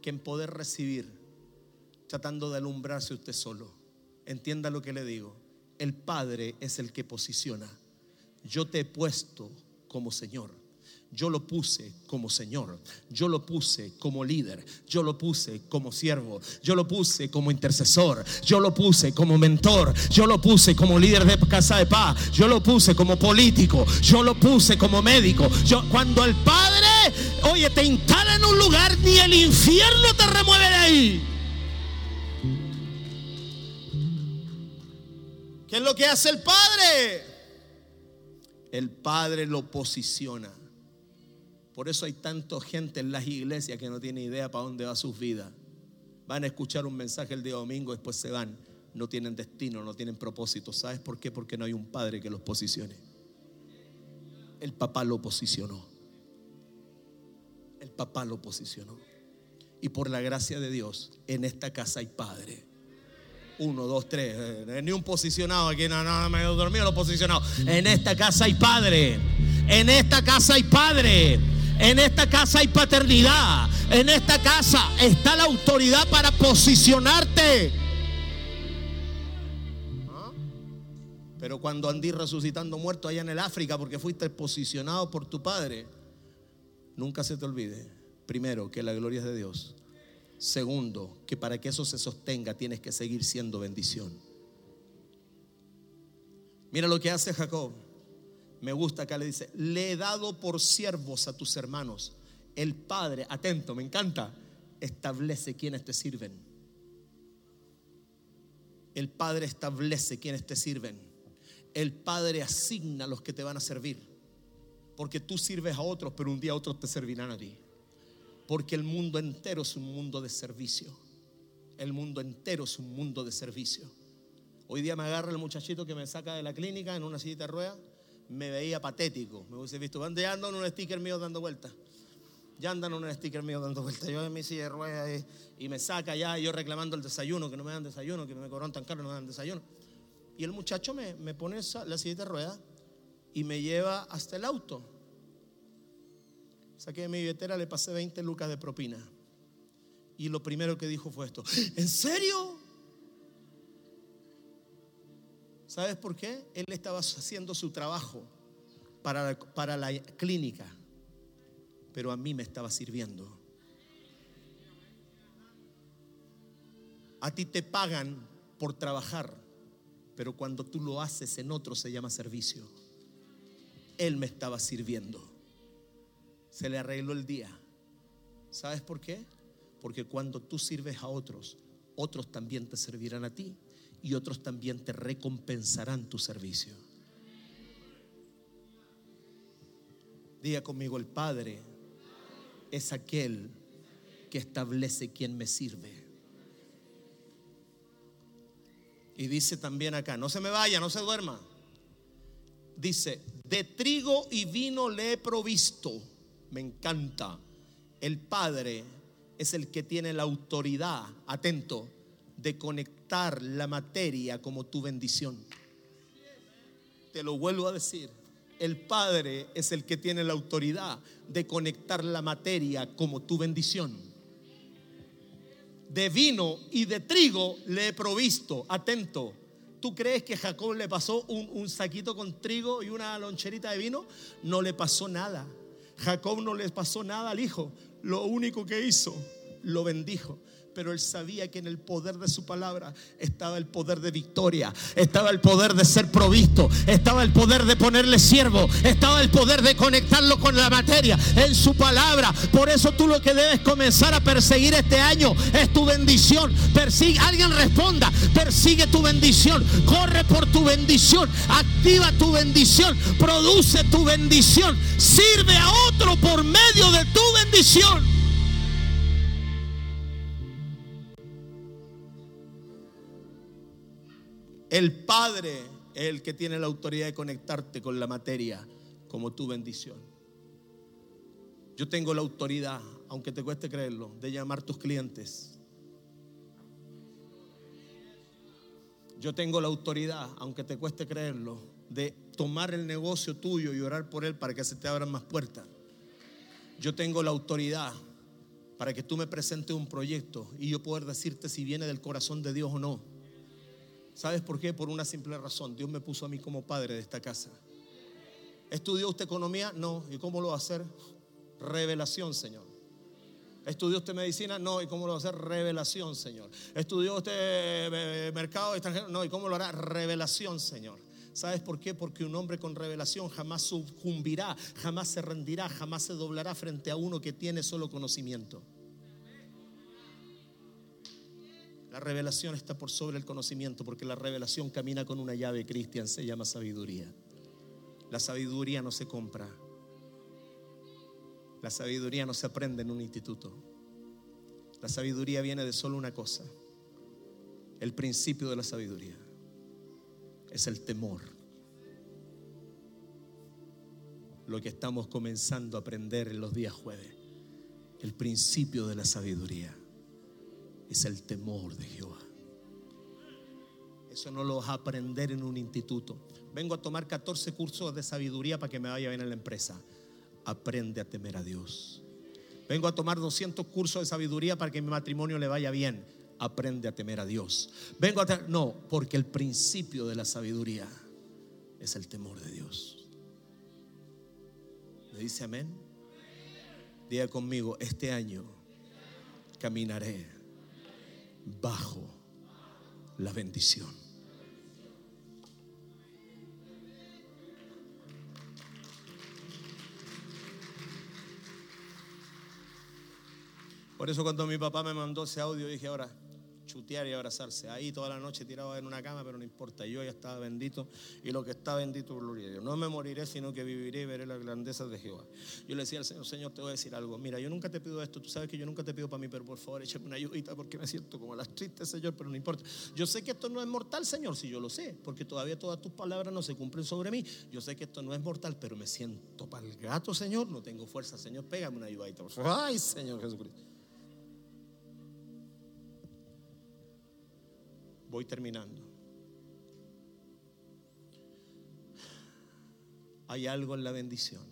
que en poder recibir, tratando de alumbrarse usted solo. Entienda lo que le digo. El Padre es el que posiciona. Yo te he puesto como Señor. Yo lo puse como Señor. Yo lo puse como líder. Yo lo puse como siervo. Yo lo puse como intercesor. Yo lo puse como mentor. Yo lo puse como líder de casa de paz. Yo lo puse como político. Yo lo puse como médico. Yo, cuando el Padre, oye, te instala en un lugar, ni el infierno te remueve de ahí. ¿Qué es lo que hace el Padre? El Padre lo posiciona. Por eso hay tanta gente en las iglesias que no tiene idea para dónde va sus vidas. Van a escuchar un mensaje el día domingo, después se van. No tienen destino, no tienen propósito. ¿Sabes por qué? Porque no hay un padre que los posicione. El papá lo posicionó. El papá lo posicionó. Y por la gracia de Dios, en esta casa hay padre. Uno, dos, tres. Eh, ni un posicionado aquí, no, no, me he dormido los posicionados. En esta casa hay padre. En esta casa hay padre. En esta casa hay paternidad. En esta casa está la autoridad para posicionarte. ¿Ah? Pero cuando andí resucitando muerto allá en el África porque fuiste posicionado por tu padre, nunca se te olvide, primero, que la gloria es de Dios. Segundo, que para que eso se sostenga tienes que seguir siendo bendición. Mira lo que hace Jacob. Me gusta acá le dice, le he dado por siervos a tus hermanos. El Padre, atento, me encanta, establece quienes te sirven. El Padre establece quienes te sirven. El Padre asigna los que te van a servir. Porque tú sirves a otros, pero un día otros te servirán a ti. Porque el mundo entero es un mundo de servicio. El mundo entero es un mundo de servicio. Hoy día me agarra el muchachito que me saca de la clínica en una sillita de ruedas. Me veía patético. Me hubiese visto. ¿Dónde andan un sticker mío dando vueltas? Ya andan un sticker mío dando vueltas. Yo en mi silla de ruedas y, y me saca ya. Yo reclamando el desayuno, que no me dan desayuno, que me cobran tan caro, no me dan desayuno. Y el muchacho me, me pone esa- la sillita de ruedas y me lleva hasta el auto. Saqué de mi billetera, le pasé 20 lucas de propina. Y lo primero que dijo fue esto: ¿En serio? ¿Sabes por qué? Él estaba haciendo su trabajo para, para la clínica, pero a mí me estaba sirviendo. A ti te pagan por trabajar, pero cuando tú lo haces en otro se llama servicio. Él me estaba sirviendo. Se le arregló el día. ¿Sabes por qué? Porque cuando tú sirves a otros, otros también te servirán a ti y otros también te recompensarán tu servicio. Diga conmigo, el Padre es aquel que establece quién me sirve. Y dice también acá, no se me vaya, no se duerma. Dice, de trigo y vino le he provisto. Me encanta. El Padre es el que tiene la autoridad, atento, de conectar la materia como tu bendición. Te lo vuelvo a decir. El Padre es el que tiene la autoridad de conectar la materia como tu bendición. De vino y de trigo le he provisto. Atento. ¿Tú crees que Jacob le pasó un, un saquito con trigo y una loncherita de vino? No le pasó nada. Jacob no le pasó nada al hijo. Lo único que hizo, lo bendijo. Pero él sabía que en el poder de su palabra estaba el poder de victoria, estaba el poder de ser provisto, estaba el poder de ponerle siervo, estaba el poder de conectarlo con la materia en su palabra. Por eso tú lo que debes comenzar a perseguir este año es tu bendición. Persigue, alguien responda, persigue tu bendición, corre por tu bendición, activa tu bendición, produce tu bendición, sirve a otro por medio de tu bendición. El Padre es el que tiene la autoridad de conectarte con la materia como tu bendición. Yo tengo la autoridad, aunque te cueste creerlo, de llamar tus clientes. Yo tengo la autoridad, aunque te cueste creerlo, de tomar el negocio tuyo y orar por él para que se te abran más puertas. Yo tengo la autoridad para que tú me presentes un proyecto y yo poder decirte si viene del corazón de Dios o no. ¿Sabes por qué? Por una simple razón. Dios me puso a mí como padre de esta casa. ¿Estudió usted economía? No. ¿Y cómo lo va a hacer? Revelación, Señor. ¿Estudió usted medicina? No. ¿Y cómo lo va a hacer? Revelación, Señor. ¿Estudió usted eh, mercado extranjero? No. ¿Y cómo lo hará? Revelación, Señor. ¿Sabes por qué? Porque un hombre con revelación jamás sucumbirá, jamás se rendirá, jamás se doblará frente a uno que tiene solo conocimiento. La revelación está por sobre el conocimiento, porque la revelación camina con una llave cristiana, se llama sabiduría. La sabiduría no se compra. La sabiduría no se aprende en un instituto. La sabiduría viene de solo una cosa. El principio de la sabiduría es el temor. Lo que estamos comenzando a aprender en los días jueves. El principio de la sabiduría es el temor de Jehová. Eso no lo vas a aprender en un instituto. Vengo a tomar 14 cursos de sabiduría para que me vaya bien en la empresa. Aprende a temer a Dios. Vengo a tomar 200 cursos de sabiduría para que mi matrimonio le vaya bien. Aprende a temer a Dios. Vengo a no, porque el principio de la sabiduría es el temor de Dios. ¿Me dice amén? Diga conmigo, este año caminaré bajo la bendición. Por eso cuando mi papá me mandó ese audio dije ahora, chutear y abrazarse. Ahí toda la noche tirado en una cama, pero no importa. Yo ya estaba bendito y lo que está bendito, gloria a Dios. No me moriré, sino que viviré y veré las grandezas de Jehová. Yo le decía al Señor, Señor, te voy a decir algo. Mira, yo nunca te pido esto. Tú sabes que yo nunca te pido para mí, pero por favor, échame una ayudita porque me siento como las tristes, Señor, pero no importa. Yo sé que esto no es mortal, Señor, si yo lo sé, porque todavía todas tus palabras no se cumplen sobre mí. Yo sé que esto no es mortal, pero me siento para el gato, Señor. No tengo fuerza, Señor. Pégame una ayudita, por favor. Ay, Señor Jesucristo. Voy terminando. Hay algo en la bendición.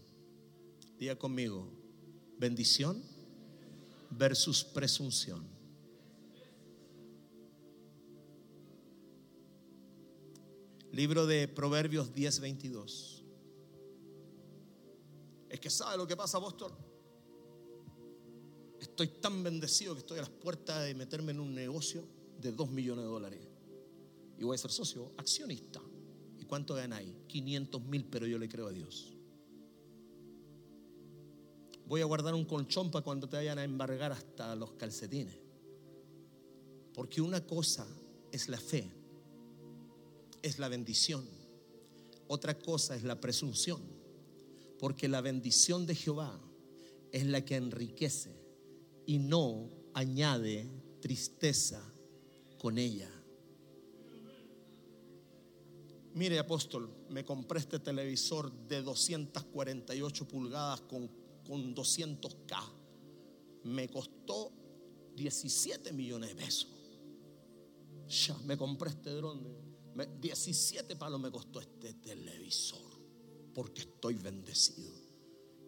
Diga conmigo, bendición versus presunción. Libro de Proverbios 10:22. Es que sabe lo que pasa, apóstol. Estoy tan bendecido que estoy a las puertas de meterme en un negocio de 2 millones de dólares. Y voy a ser socio, accionista. ¿Y cuánto ganáis? 500 mil, pero yo le creo a Dios. Voy a guardar un colchón para cuando te vayan a embargar hasta los calcetines. Porque una cosa es la fe, es la bendición. Otra cosa es la presunción. Porque la bendición de Jehová es la que enriquece y no añade tristeza con ella. Mire, apóstol, me compré este televisor de 248 pulgadas con, con 200K. Me costó 17 millones de pesos. Ya, me compré este dron. de- me- 17 palos me costó este televisor. Porque estoy bendecido.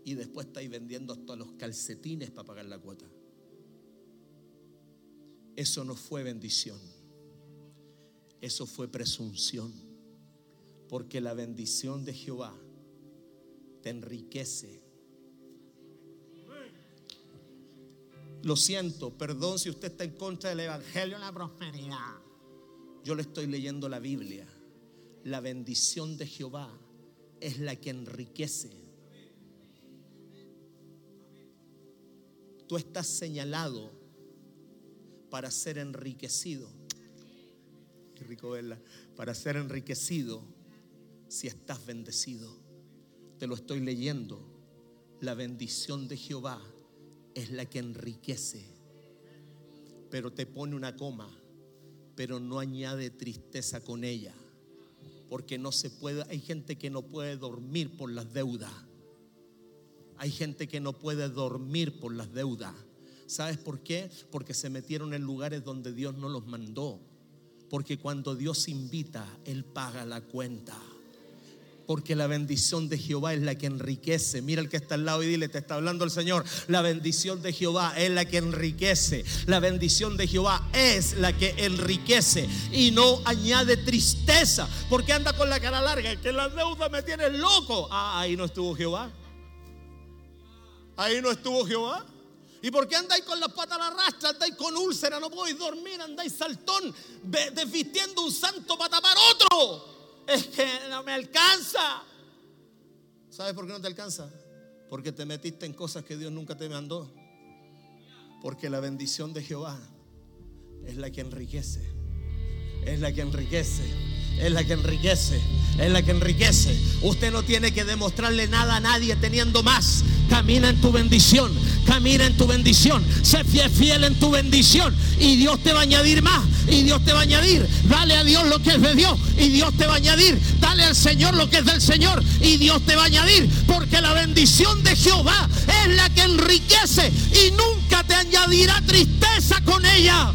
Y después estáis vendiendo hasta los calcetines para pagar la cuota. Eso no fue bendición. Eso fue presunción. Porque la bendición de Jehová te enriquece. Lo siento, perdón si usted está en contra del Evangelio. La prosperidad. Yo le estoy leyendo la Biblia. La bendición de Jehová es la que enriquece. Tú estás señalado para ser enriquecido. Qué rico verla. Para ser enriquecido si estás bendecido. Te lo estoy leyendo. La bendición de Jehová es la que enriquece. Pero te pone una coma pero no añade tristeza con ella. Porque no se puede, hay gente que no puede dormir por las deudas. Hay gente que no puede dormir por las deudas. ¿Sabes por qué? Porque se metieron en lugares donde Dios no los mandó. Porque cuando Dios invita, Él paga la cuenta. Porque la bendición de Jehová es la que enriquece. Mira el que está al lado y dile, te está hablando el Señor. La bendición de Jehová es la que enriquece. La bendición de Jehová es la que enriquece y no añade tristeza. Porque anda con la cara larga, que la deuda me tiene loco. Ah, ahí no estuvo Jehová. Ahí no estuvo Jehová. ¿Y por qué andáis con las patas a? Andáis con úlcera, no podéis dormir, andáis saltón, desvistiendo un santo para tapar otro. Es que no me alcanza. ¿Sabes por qué no te alcanza? Porque te metiste en cosas que Dios nunca te mandó. Porque la bendición de Jehová es la que enriquece. Es la que enriquece. Es la que enriquece. Es la que enriquece. Usted no tiene que demostrarle nada a nadie teniendo más. Camina en tu bendición. Camina en tu bendición. Sé fiel, fiel en tu bendición. Y Dios te va a añadir más. Y Dios te va a añadir. Dale a Dios lo que es de Dios. Y Dios te va a añadir. Dale al Señor lo que es del Señor. Y Dios te va a añadir. Porque la bendición de Jehová es la que enriquece. Y nunca te añadirá tristeza con ella.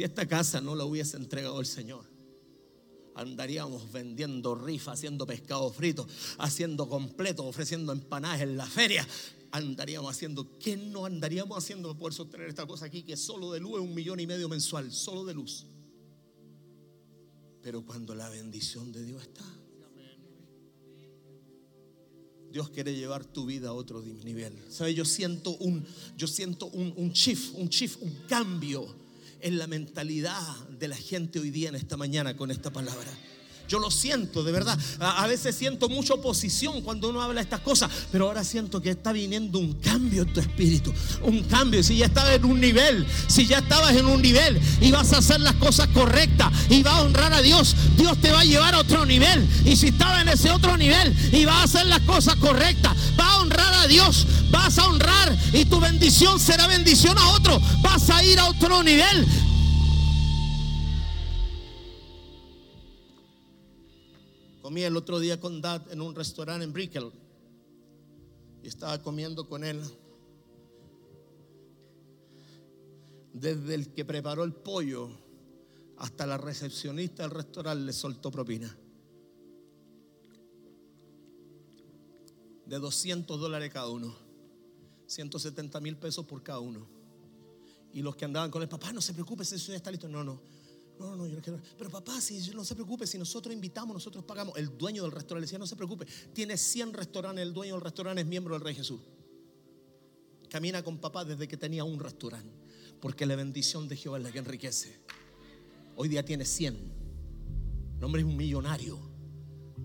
Si esta casa no la hubiese entregado el Señor, andaríamos vendiendo rifas, haciendo pescado frito, haciendo completo, ofreciendo empanadas en la feria. Andaríamos haciendo, ¿qué no andaríamos haciendo para poder sostener esta cosa aquí que solo de luz es un millón y medio mensual, solo de luz? Pero cuando la bendición de Dios está, Dios quiere llevar tu vida a otro nivel. ¿Sabes? Yo siento un, yo siento un, un shift, un shift, un cambio en la mentalidad de la gente hoy día en esta mañana con esta palabra. Yo lo siento, de verdad. A, veces siento mucha oposición cuando uno habla estas cosas, pero ahora siento que está viniendo un cambio en tu espíritu. Un cambio. Si ya estabas en un nivel, si ya estabas en un nivel y vas a hacer las cosas correctas y vas a honrar a Dios, Dios te va a llevar a otro nivel. Y si estaba en ese otro nivel y vas a hacer las cosas correctas, vas a honrar a Dios, vas a honrar y tu bendición será bendición a otro. Vas a ir a otro nivel. Comí el otro día con Dad en un restaurante en Brickell y estaba comiendo con él. Desde el que preparó el pollo hasta la recepcionista del restaurante le soltó propina. De 200 dólares cada uno. 170 mil pesos por cada uno. Y los que andaban con el papá, no se preocupe, ya está listo. No, no. No, no, yo no quiero. Pero papá, si no se preocupe, si nosotros invitamos, nosotros pagamos. El dueño del restaurante le decía, no se preocupe. Tiene 100 restaurantes, el dueño del restaurante es miembro del Rey Jesús. Camina con papá desde que tenía un restaurante. Porque la bendición de Jehová es la que enriquece. Hoy día tiene 100. El hombre es un millonario.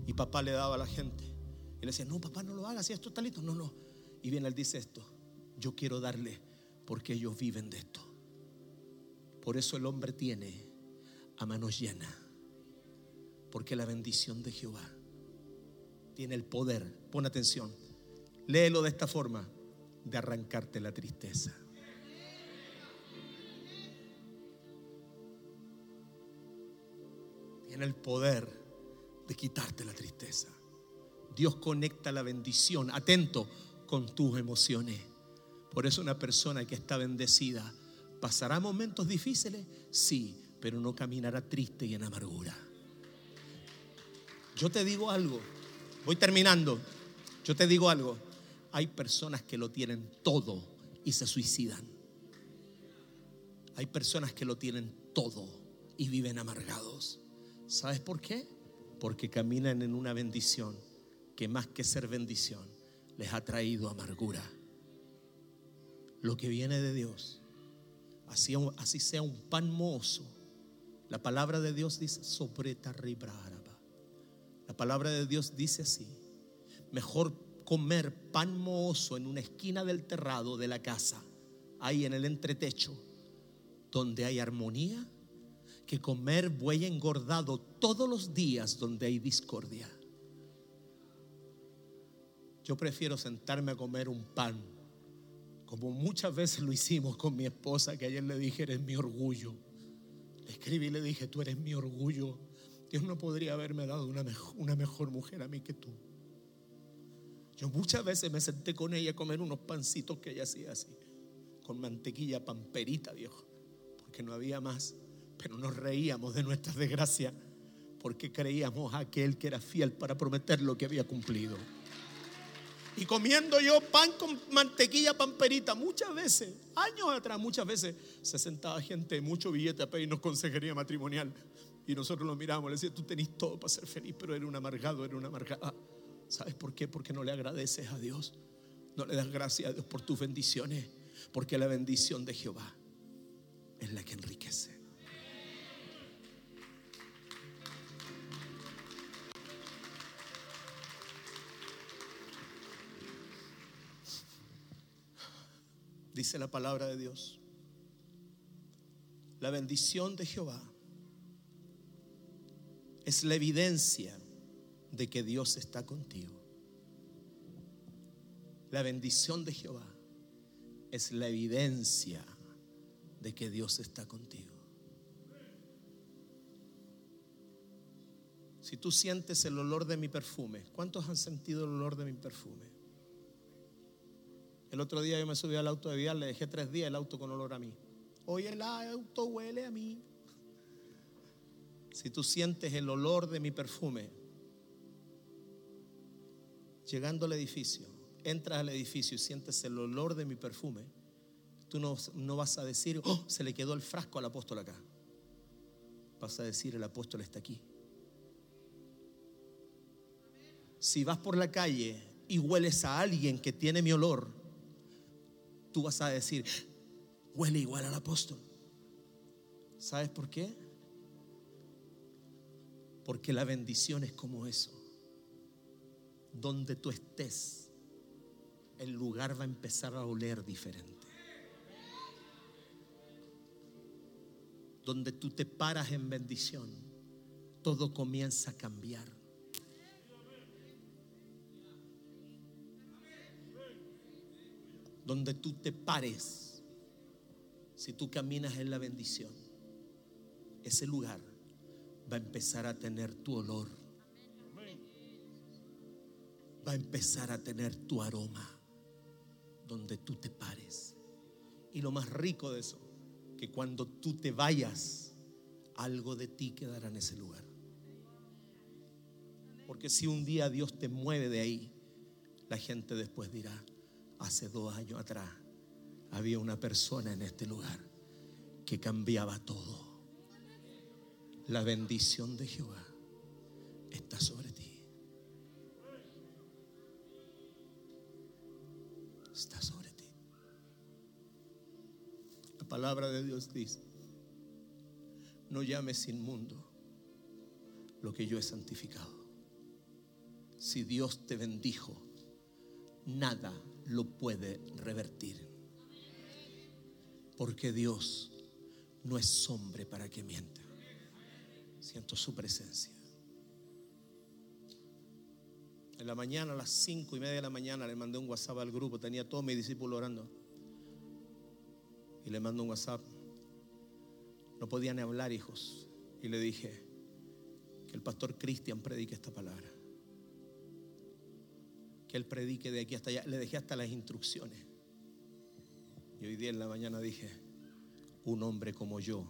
Y papá le daba a la gente. Y le decía, no, papá, no lo hagas, si esto está listo. No, no. Y viene él dice esto. Yo quiero darle porque ellos viven de esto. Por eso el hombre tiene a manos llenas. Porque la bendición de Jehová tiene el poder, pon atención, léelo de esta forma, de arrancarte la tristeza. Tiene el poder de quitarte la tristeza. Dios conecta la bendición, atento, con tus emociones. Por eso una persona que está bendecida pasará momentos difíciles, sí, pero no caminará triste y en amargura. Yo te digo algo, voy terminando, yo te digo algo, hay personas que lo tienen todo y se suicidan. Hay personas que lo tienen todo y viven amargados. ¿Sabes por qué? Porque caminan en una bendición que más que ser bendición les ha traído amargura. Lo que viene de Dios, así, sea un pan mozo, la palabra de Dios dice, ribraraba. La palabra de Dios dice así, mejor comer pan mozo en una esquina del terrado de la casa, ahí en el entretecho, donde hay armonía, que comer buey engordado todos los días donde hay discordia. Yo prefiero sentarme a comer un pan, como muchas veces lo hicimos con mi esposa, que ayer le dije, eres mi orgullo. Le escribí y le dije, tú eres mi orgullo. Dios no podría haberme dado una mejor, mujer a mí que tú. Yo muchas veces me senté con ella a comer unos pancitos que ella hacía así, con mantequilla pamperita, viejo, porque no había más. Pero nos reíamos de nuestras desgracias porque creíamos a aquel que era fiel para prometer lo que había cumplido. Y comiendo yo pan con mantequilla pamperita, muchas veces, años atrás, muchas veces, se sentaba gente de mucho billete a pedirnos consejería matrimonial. Y nosotros lo mirábamos, le decía, tú tenés todo para ser feliz, pero eres un amargado, eres una amargada. ¿Sabes por qué? Porque no le agradeces a Dios. No le das gracias a Dios por tus bendiciones. Porque la bendición de Jehová es la que enriquece. Dice la palabra de Dios. La bendición de Jehová es la evidencia de que Dios está contigo. La bendición de Jehová es la evidencia de que Dios está contigo. Si tú sientes el olor de mi perfume, ¿cuántos han sentido el olor de mi perfume? El otro día yo me subí al auto de Vidal, le dejé tres días el auto con olor a mí. Hoy el auto huele a mí. Si tú sientes el olor de mi perfume, llegando al edificio, entras al edificio y sientes el olor de mi perfume, tú no, no vas a decir, oh, se le quedó el frasco al apóstol acá. Vas a decir, el apóstol está aquí. Si vas por la calle y hueles a alguien que tiene mi olor, tú vas a decir, huele igual al apóstol. ¿Sabes por qué? Porque la bendición es como eso. Donde tú estés, el lugar va a empezar a oler diferente. Donde tú te paras en bendición, todo comienza a cambiar. Donde tú te pares, si tú caminas en la bendición, ese lugar va a empezar a tener tu olor. Va a empezar a tener tu aroma donde tú te pares. Y lo más rico de eso, que cuando tú te vayas, algo de ti quedará en ese lugar. Porque si un día Dios te mueve de ahí, la gente después dirá, hace dos años atrás había una persona en este lugar que cambiaba todo. La bendición de Jehová está sobre ti. Está sobre ti. La palabra de Dios dice, no llames inmundo lo que yo he santificado. Si Dios te bendijo, nada lo puede revertir. Porque Dios no es hombre para que mienta. Siento su presencia. En la mañana, a las cinco y media de la mañana, le mandé un WhatsApp al grupo. Tenía todo mi discípulo orando. Y le mando un WhatsApp. No podían hablar, hijos. Y le dije que el pastor Cristian predique esta palabra. Él predique de aquí hasta allá. Le dejé hasta las instrucciones. Y hoy día en la mañana dije, un hombre como yo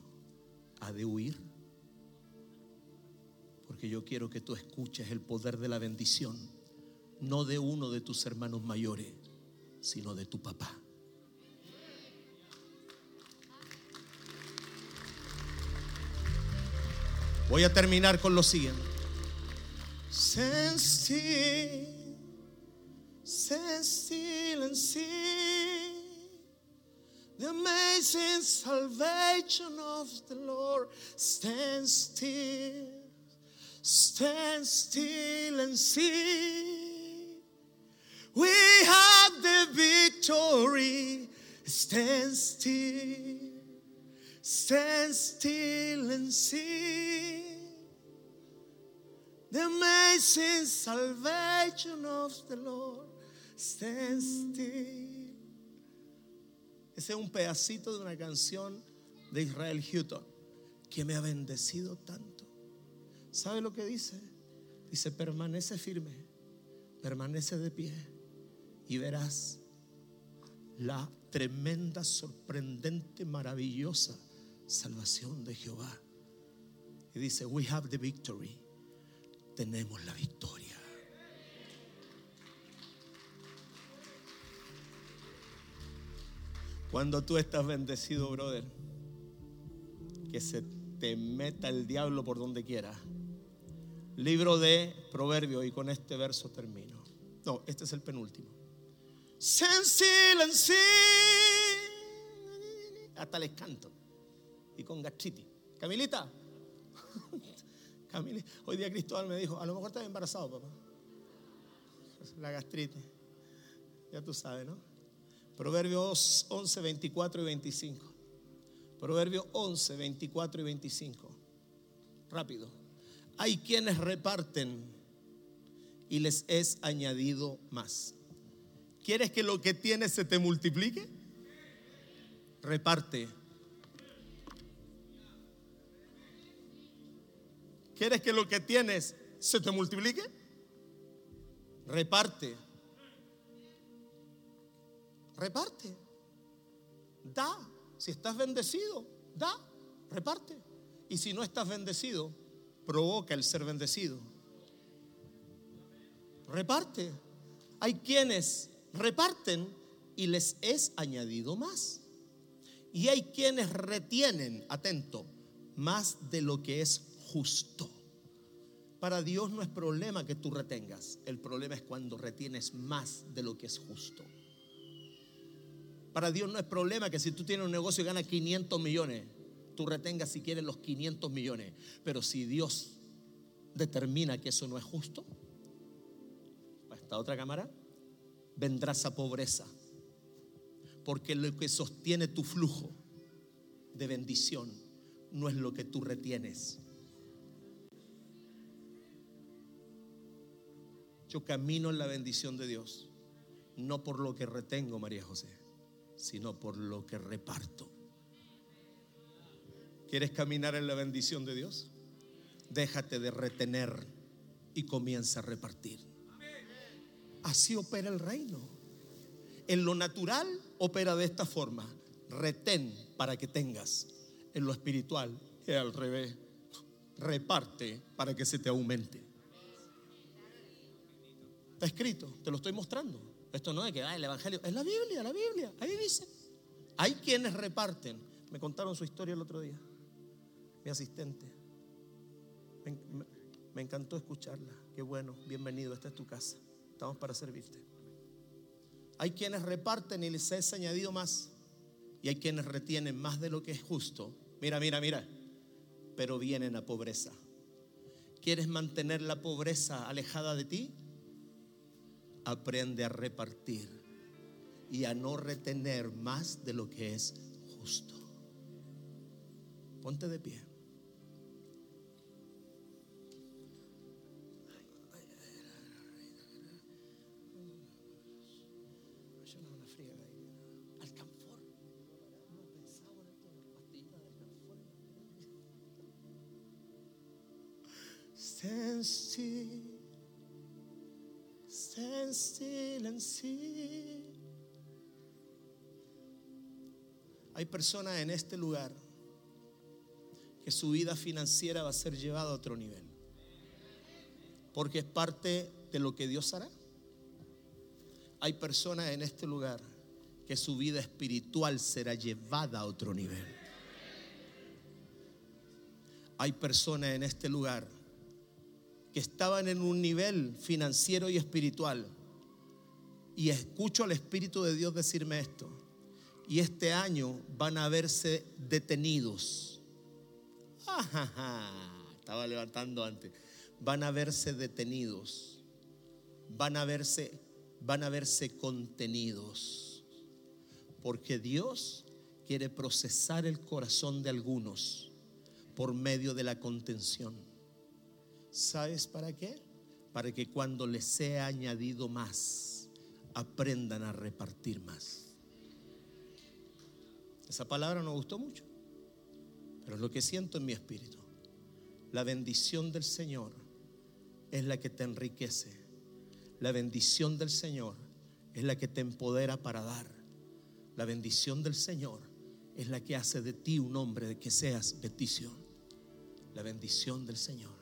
ha de huir. Porque yo quiero que tú escuches el poder de la bendición, no de uno de tus hermanos mayores, sino de tu papá. Voy a terminar con lo siguiente. Stand still and see the amazing salvation of the Lord. Stand still, stand still and see. We have the victory. Stand still. Stand still and see the amazing salvation of the Lord. Ese es un pedacito de una canción de Israel Houghton que me ha bendecido tanto. ¿Sabe lo que dice? Dice, permanece firme, permanece de pie y verás la tremenda, sorprendente, maravillosa salvación de Jehová. Y dice, we have the victory. Tenemos la victoria. Cuando tú estás bendecido, brother, que se te meta el diablo por donde quiera. Libro de Proverbios, y con este verso termino. No, este es el penúltimo. Hasta les canto y con gastritis. Camilita, Camilita, hoy día Cristóbal me dijo, a lo mejor estás embarazado, papá. La gastritis, ya tú sabes, ¿no? Proverbios 11, 24 y 25. Proverbios 11, 24 y 25. Rápido. Hay quienes reparten y les es añadido más. ¿Quieres que lo que tienes se te multiplique? Reparte ¿Quieres que lo que tienes se te multiplique? Reparte. Reparte. Da. Si estás bendecido, da. Reparte. Y si no estás bendecido, provoca el ser bendecido. Reparte. Hay quienes reparten y les es añadido más. Y hay quienes retienen, atento, más de lo que es justo. Para Dios no es problema que tú retengas, el problema es cuando retienes más de lo que es justo. Para Dios no es problema que si tú tienes un negocio y ganas 500 millones, tú retengas si quieres los 500 millones. Pero si Dios determina que eso no es justo, para esta otra cámara, vendrá esa pobreza. Porque lo que sostiene tu flujo de bendición no es lo que tú retienes. Yo camino en la bendición de Dios, no por lo que retengo, María José, sino por lo que reparto. ¿Quieres caminar en la bendición de Dios? Déjate de retener y comienza a repartir. Así opera el reino. En lo natural opera de esta forma. Retén para que tengas. En lo espiritual es al revés. Reparte para que se te aumente. Está escrito, te lo estoy mostrando. Esto no es que ah, el Evangelio, es la Biblia, la Biblia. Ahí dice. Hay quienes reparten. Me contaron su historia el otro día. Mi asistente. Me, me- encantó escucharla. Qué bueno, bienvenido, esta es tu casa. Estamos para servirte. Hay quienes reparten y les es añadido más. Y hay quienes retienen más de lo que es justo. Mira, mira, mira. Pero vienen a pobreza. ¿Quieres mantener la pobreza alejada de ti? Aprende a repartir y a no retener más de lo que es justo. Ponte de pie. Alcanfor. And see. Hay personas en este lugar que su vida financiera va a ser llevada a otro nivel. Porque es parte de lo que Dios hará. Hay personas en este lugar que su vida espiritual será llevada a otro nivel. Hay personas en este lugar que estaban en un nivel financiero y espiritual. Y escucho al Espíritu de Dios decirme esto. Y este año van a verse detenidos. Ajaja, Estaba levantando antes. Van a verse detenidos. Van a verse, van a verse contenidos. Porque Dios quiere procesar el corazón de algunos por medio de la contención. ¿Sabes para qué? Para que cuando les sea añadido más, aprendan a repartir más. Esa palabra no gustó mucho, pero es lo que siento en mi espíritu. La bendición del Señor es la que te enriquece. La bendición del Señor es la que te empodera para dar. La bendición del Señor es la que hace de ti un hombre de que seas bendición. La bendición del Señor.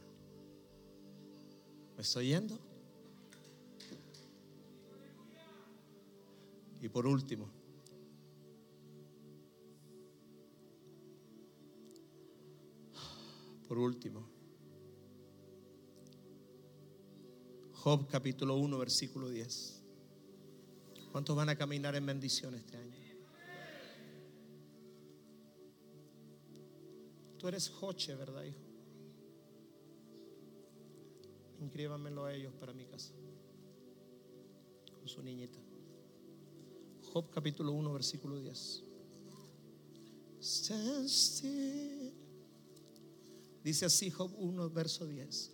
¿Me estoy yendo? Y por último, por último, Job capítulo 1, versículo 10. ¿Cuántos van a caminar en bendición este año? Tú eres Joche, ¿verdad, hijo? Inscríbanmelo a ellos para mi casa. Con su niñita. Job capítulo 1, versículo 10. Stand still. Dice así Job 1, verso 10.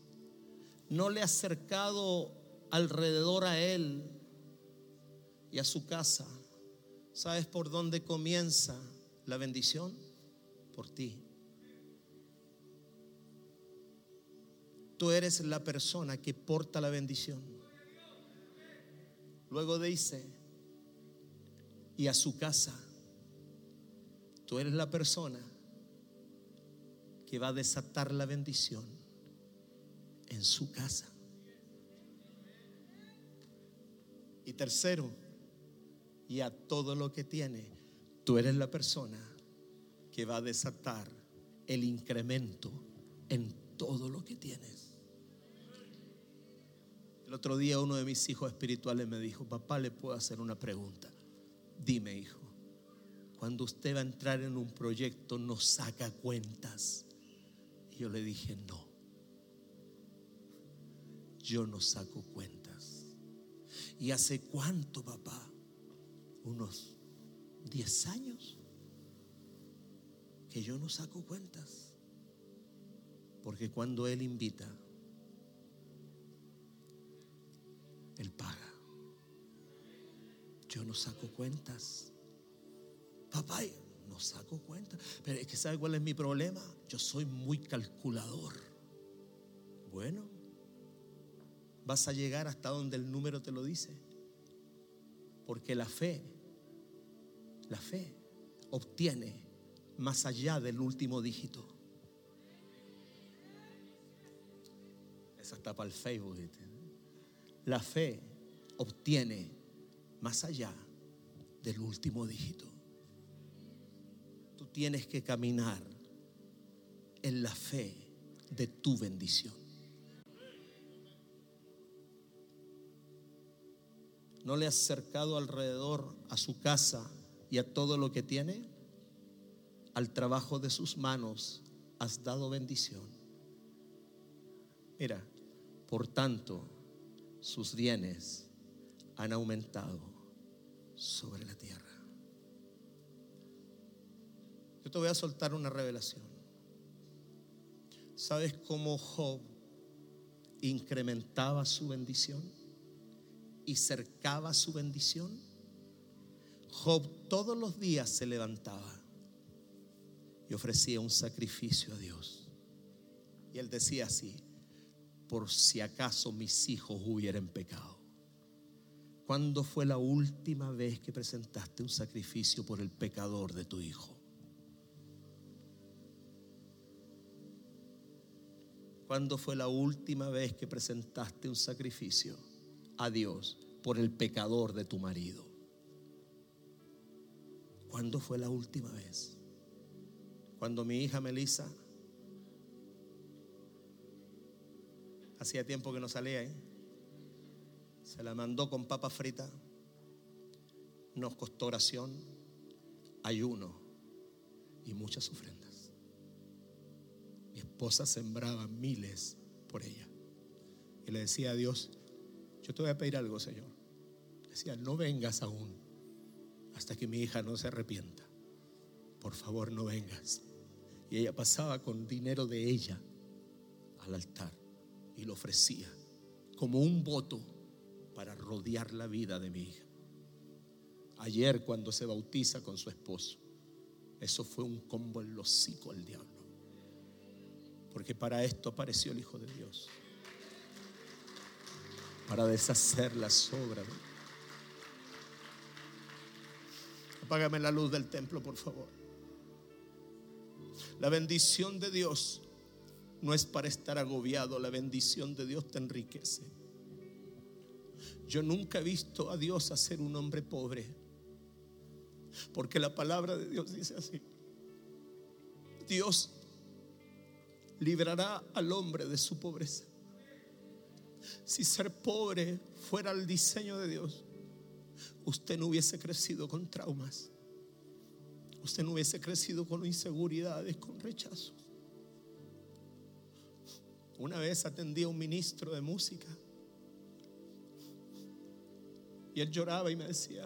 No le ha acercado alrededor a él y a su casa. ¿Sabes por dónde comienza la bendición? Por ti. Tú eres la persona que porta la bendición. Luego dice, y a su casa. Tú eres la persona que va a desatar la bendición en su casa. Y tercero, y a todo lo que tiene, tú eres la persona que va a desatar el incremento en todo lo que tienes. El otro día uno de mis hijos espirituales me dijo, papá, le puedo hacer una pregunta. Dime, hijo, cuando usted va a entrar en un proyecto, no saca cuentas. Y yo le dije, no. yo no saco cuentas. ¿Y hace cuánto, papá? Unos 10 años que yo no saco cuentas. Porque cuando Él invita, Él paga. Yo no saco cuentas. Papá, no saco cuentas. Pero es que ¿sabe cuál es mi problema? Yo soy muy calculador. Bueno, vas a llegar hasta donde el número te lo dice. Porque la fe, la fe obtiene más allá del último dígito. Esa está para el Facebook. ¿viste? La fe obtiene más allá del último dígito. Tú tienes que caminar en la fe de tu bendición. ¿No le has acercado alrededor a su casa y a todo lo que tiene? Al trabajo de sus manos has dado bendición. Mira, por tanto, sus bienes han aumentado sobre la tierra. Yo te voy a soltar una revelación. ¿Sabes cómo Job incrementaba su bendición y cercaba su bendición? Job todos los días se levantaba y ofrecía un sacrificio a Dios. Y él decía así, por si acaso mis hijos hubieran pecado. ¿Cuándo fue la última vez que presentaste un sacrificio por el pecador de tu hijo? ¿Cuándo fue la última vez que presentaste un sacrificio a Dios por el pecador de tu marido? ¿Cuándo fue la última vez? Cuando mi hija Melissa hacía tiempo que no salía ahí. Se la mandó con papa frita. Nos costó oración, ayuno y muchas ofrendas. Mi esposa sembraba miles por ella. Y le decía a Dios, yo te voy a pedir algo, Señor. Decía, no vengas aún hasta que mi hija no se arrepienta. Por favor, no vengas. Y ella pasaba con dinero de ella al altar y lo ofrecía como un voto para rodear la vida de mi hija. Ayer cuando se bautiza con su esposo, eso fue un combo en los hocico al diablo. Porque para esto apareció el Hijo de Dios. Para deshacer las obras. Apágame la luz del templo, por favor. La bendición de Dios no es para estar agobiado, la bendición de Dios te enriquece. Yo nunca he visto a Dios hacer un hombre pobre, porque la palabra de Dios dice así. Dios librará al hombre de su pobreza. Si ser pobre fuera el diseño de Dios, usted no hubiese crecido con traumas. Usted no hubiese crecido con inseguridades, con rechazos. Una vez atendí a un ministro de música y él lloraba y me decía,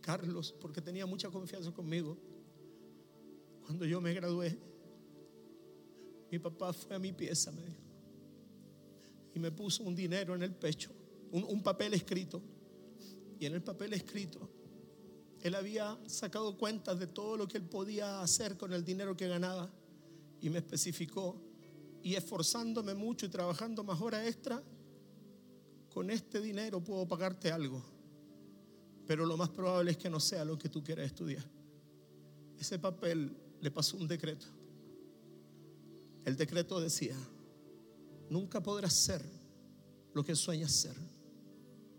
Carlos, porque tenía mucha confianza conmigo, cuando yo me gradué, mi papá fue a mi pieza, y me puso un dinero en el pecho, un, un papel escrito, y en el papel escrito él había sacado cuentas de todo lo que él podía hacer con el dinero que ganaba y me especificó. Y esforzándome mucho y trabajando más horas extra, con este dinero puedo pagarte algo. Pero lo más probable es que no sea lo que tú quieras estudiar. Ese papel le pasó un decreto. El decreto decía, nunca podrás ser lo que sueñas ser,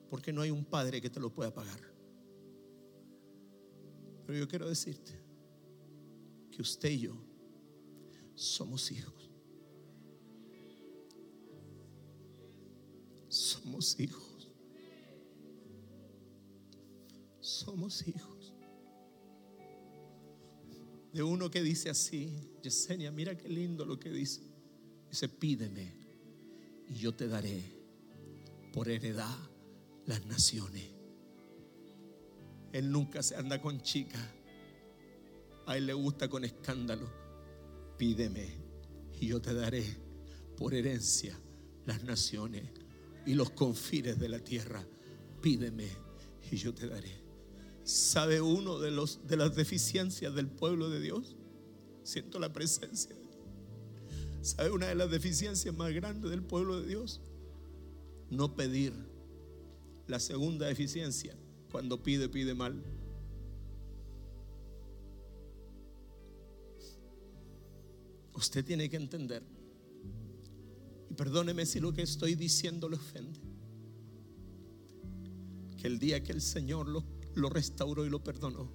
porque no hay un padre que te lo pueda pagar. Pero yo quiero decirte que usted y yo somos hijos. Somos hijos. Somos hijos. De uno que dice así, Yesenia, mira qué lindo lo que dice. Dice, pídeme y yo te daré por heredad las naciones. Él nunca se anda con chicas. A él le gusta con escándalo. Pídeme y yo te daré por herencia las naciones y los confines de la tierra. Pídeme y yo te daré. ¿Sabe uno de, los, de las deficiencias del pueblo de Dios? Siento la presencia. ¿Sabe una de las deficiencias más grandes del pueblo de Dios? No pedir. La segunda deficiencia, cuando pide, pide mal. Usted tiene que entender, y perdóneme si lo que estoy diciendo le ofende, que el día que el Señor lo, lo restauró y lo perdonó,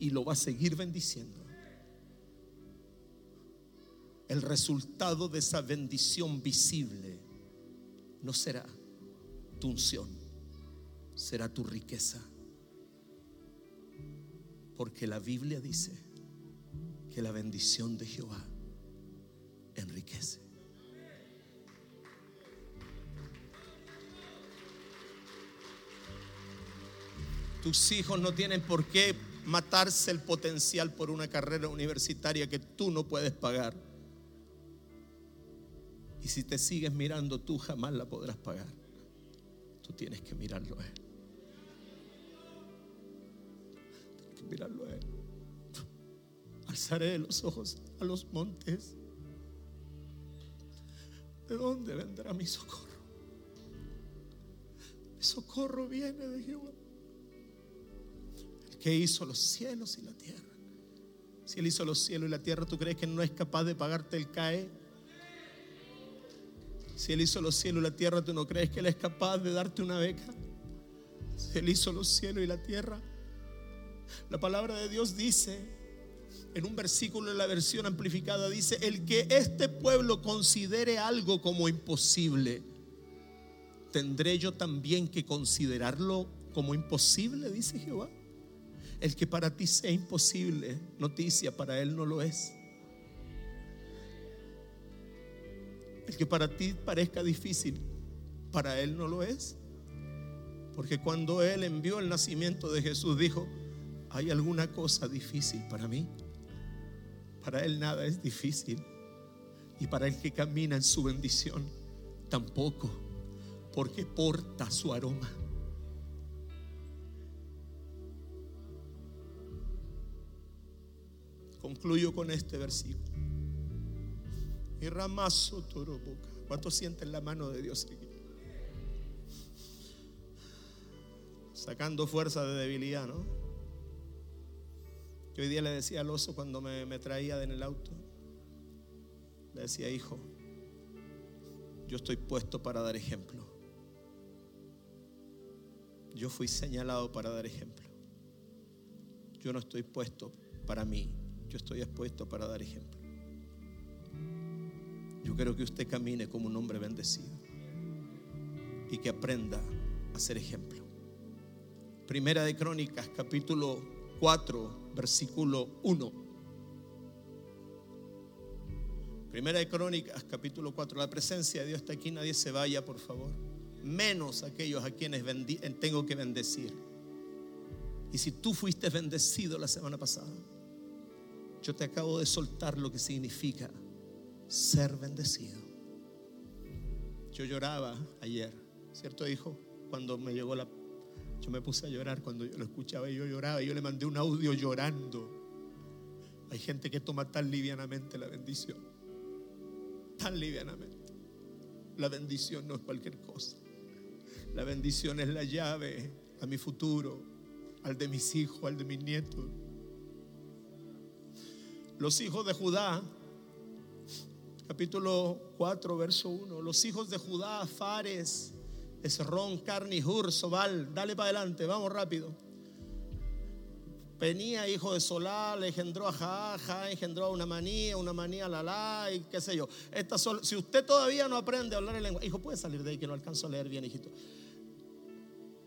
y lo va a seguir bendiciendo, el resultado de esa bendición visible no será tu unción, será tu riqueza. Porque la Biblia dice que la bendición de Jehová enriquece. Tus hijos no tienen por qué matarse el potencial por una carrera universitaria que tú no puedes pagar. Y si te sigues mirando, tú jamás la podrás pagar. Tú tienes que mirarlo a Él. Tienes que mirarlo a Él. Alzaré los ojos a los montes. ¿De dónde vendrá mi socorro? Mi socorro viene de Jehová. Que hizo los cielos y la tierra. Si Él hizo los cielos y la tierra, ¿tú crees que no es capaz de pagarte el CAE? Si Él hizo los cielos y la tierra, ¿tú no crees que Él es capaz de darte una beca? Si Él hizo los cielos y la tierra. La palabra de Dios dice, en un versículo de la versión amplificada, dice, el que este pueblo considere algo como imposible, ¿tendré yo también que considerarlo como imposible? Dice Jehová. El que para ti sea imposible, noticia, para Él no lo es. El que para ti parezca difícil, para Él no lo es. Porque cuando Él envió el nacimiento de Jesús, dijo, ¿hay alguna cosa difícil para mí? Para Él nada es difícil. Y para el que camina en su bendición, tampoco, porque porta su aroma. Concluyo con este versículo. Y ramazo toro boca. ¿Cuántos sienten la mano de Dios aquí? Sacando fuerza de debilidad, ¿no? Yo hoy día le decía al oso cuando me, me traía en el auto, le decía, hijo, yo estoy puesto para dar ejemplo. Yo fui señalado para dar ejemplo. Yo no estoy puesto para mí, estoy expuesto para dar ejemplo. Yo quiero que usted camine como un hombre bendecido y que aprenda a ser ejemplo. Primera de Crónicas, capítulo 4, versículo 1. Primera de Crónicas, capítulo 4. La presencia de Dios está aquí, nadie se vaya, por favor. Menos aquellos a quienes tengo que bendecir. Y si tú fuiste bendecido la semana pasada, yo te acabo de soltar lo que significa ser bendecido. Yo lloraba ayer, ¿cierto, hijo? Cuando me llegó la... Yo me puse a llorar cuando yo lo escuchaba y yo lloraba. Y yo le mandé un audio llorando. Hay gente que toma tan livianamente la bendición. Tan livianamente. La bendición no es cualquier cosa. La bendición es la llave a mi futuro, al de mis hijos, al de mis nietos. Los hijos de Judá capítulo 4, verso 1. Los hijos de Judá, Fares, Esrón, Carni, Hur, Sobal. Dale para adelante, vamos rápido. Penía, hijo de Solá, le engendró a Jaá, Jaá engendró a una manía, una manía a Lalá y qué sé yo. Si usted todavía no aprende a hablar en lengua, hijo, puede salir de ahí que no alcanzo a leer bien, hijito.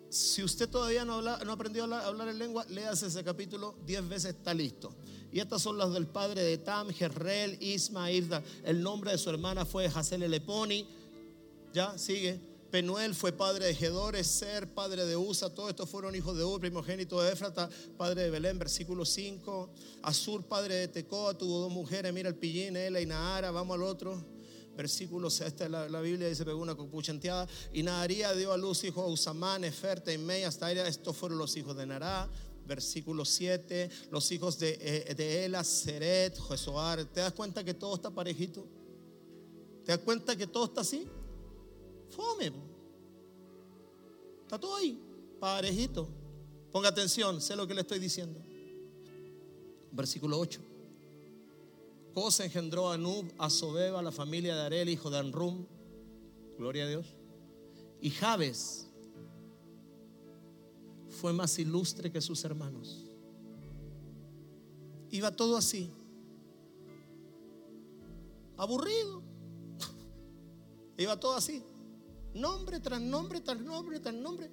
Si usted todavía no, habla, no aprendió a hablar, a en lengua, léase ese capítulo 10 veces, está listo. Y estas son las del padre de Tam, Jerrel, Isma, Irda. El nombre de su hermana fue Hazel Eleponi. Ya, sigue. Penuel fue padre de Gedor, Ser, padre de Usa, todos estos fueron hijos de Ur, primogénito de Éfrata, padre de Belén, versículo 5. Azur, padre de Tecoa, tuvo dos mujeres, mira el pillín, Ela y Nahara, vamos al otro. Versículo, esta es la, la Biblia, dice, pegó una copuchanteada. Y Naharía dio a luz hijos a Usamán, Efer, Mei, hasta estos fueron los hijos de Nará. Versículo 7, los hijos de, eh, de Ela, Seret. ¿Te das cuenta que todo está parejito? ¿Te das cuenta que todo está así? Fome. Está todo ahí, parejito. Ponga atención, sé lo que le estoy diciendo. Versículo 8. Cosa engendró a Nub, a Sobeba, la familia de Arel, hijo de Anrum. Gloria a Dios. Y Jabes fue más ilustre que sus hermanos. Iba todo así. Aburrido. Iba todo así nombre tras nombre tras nombre tras nombre.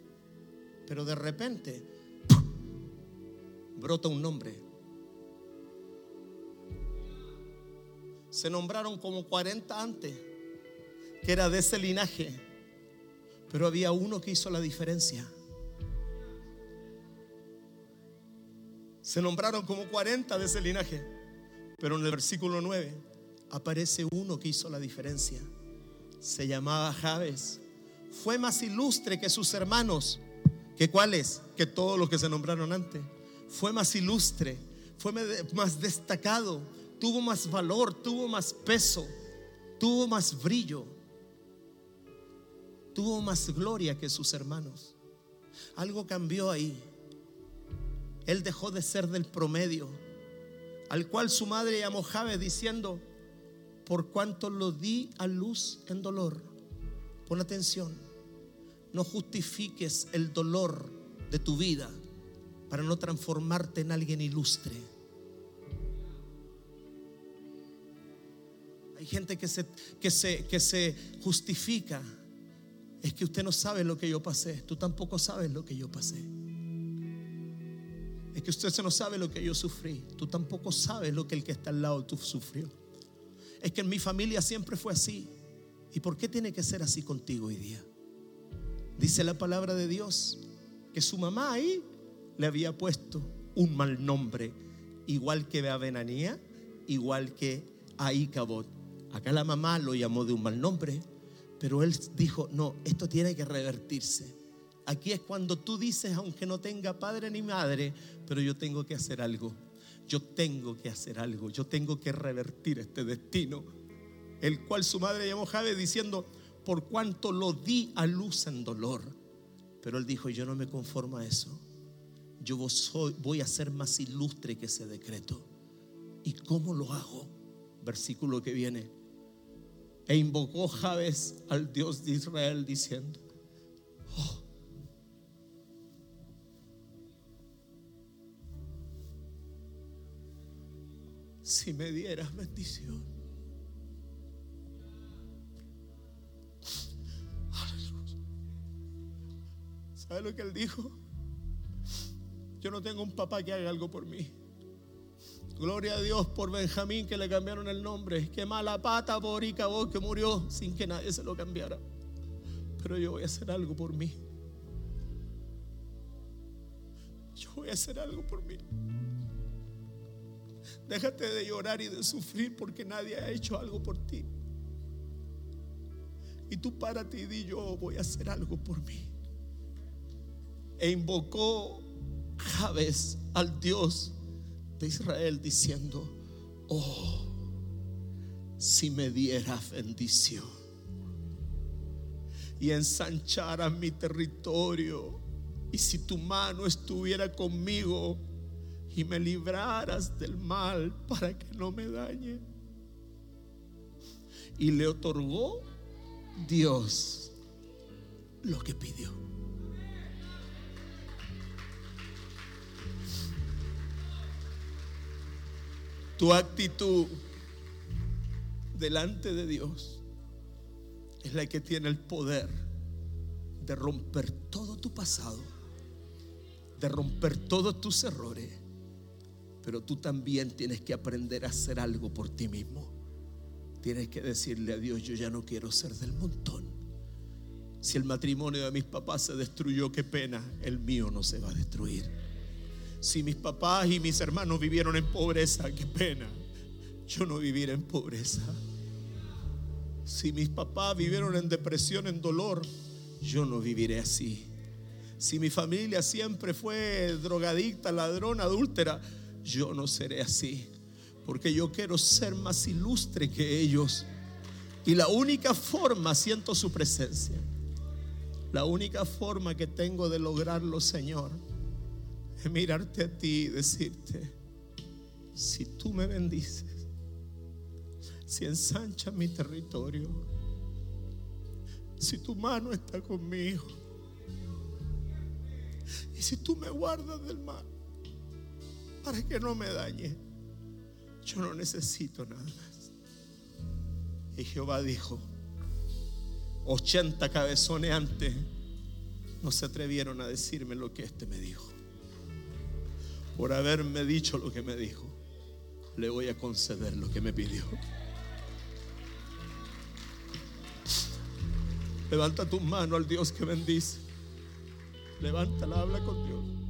Pero de repente brota un nombre. Se nombraron como 40 antes, que era de ese linaje, pero había uno que hizo la diferencia. Se nombraron como 40 de ese linaje, pero en el versículo 9 aparece uno que hizo la diferencia. Se llamaba Javes fue más ilustre que sus hermanos. ¿Que cuáles? Que todos los que se nombraron antes. Fue más ilustre, fue más destacado, tuvo más valor, tuvo más peso, tuvo más brillo, tuvo más gloria que sus hermanos. Algo cambió ahí. Él dejó de ser del promedio, al cual su madre llamó Jave diciendo, por cuanto lo di a luz en dolor. Pon atención no justifiques el dolor de tu vida para no transformarte en alguien ilustre. Hay gente que se, que se, que se justifica. Es que usted no sabe lo que yo pasé. Tú tampoco sabes lo que yo pasé. Es que usted no sabe lo que yo sufrí. Tú tampoco sabes lo que el que está al lado tú sufrió. Es que en mi familia siempre fue así. ¿Y por qué tiene que ser así contigo hoy día? Dice la palabra de Dios que su mamá ahí le había puesto un mal nombre, igual que Benanía, igual que a Icabot. Acá la mamá lo llamó de un mal nombre, pero él dijo, no, esto tiene que revertirse. Aquí es cuando tú dices, aunque no tenga padre ni madre, pero yo tengo que hacer algo. Yo tengo que hacer algo. Yo tengo que revertir este destino. El cual su madre llamó Jabe diciendo, por cuanto lo di a luz en dolor. Pero él dijo, yo no me conformo a eso. Yo voy a ser más ilustre que ese decreto. ¿Y cómo lo hago? Versículo que viene. E invocó Jabes al Dios de Israel diciendo, oh, si me dieras bendición. ¿Sabe lo que él dijo? Yo no tengo un papá que haga algo por mí. Gloria a Dios por Benjamín que le cambiaron el nombre. Qué mala pata por Icabod que murió sin que nadie se lo cambiara. Pero yo voy a hacer algo por mí. Yo voy a hacer algo por mí. Déjate de llorar y de sufrir porque nadie ha hecho algo por ti. Y tú párate y di yo voy a hacer algo por mí e invocó Jabes al Dios de Israel diciendo, oh, si me dieras bendición y ensancharas mi territorio y si tu mano estuviera conmigo y me libraras del mal para que no me dañe. Y le otorgó Dios lo que pidió. Tu actitud delante de Dios es la que tiene el poder de romper todo tu pasado, de romper todos tus errores. Pero tú también tienes que aprender a hacer algo por ti mismo. Tienes que decirle a Dios, yo ya no quiero ser del montón. Si el matrimonio de mis papás se destruyó, qué pena, el mío no se va a destruir. Si mis papás y mis hermanos vivieron en pobreza, qué pena, yo no viviré en pobreza. Si mis papás vivieron en depresión, en dolor, yo no viviré así. Si mi familia siempre fue drogadicta, ladrona, adúltera, yo no seré así. Porque yo quiero ser más ilustre que ellos. Y la única forma, siento su presencia, la única forma que tengo de lograrlo, Señor, mirarte a ti y decirte, si tú me bendices, si ensanchas mi territorio, si tu mano está conmigo, y si tú me guardas del mal, para que no me dañe, yo no necesito nada más. Y Jehová dijo, 80 cabezones antes no se atrevieron a decirme lo que este me dijo. Por haberme dicho lo que me dijo, le voy a conceder lo que me pidió. Levanta tu mano al Dios que bendice. Levántala, habla con Dios.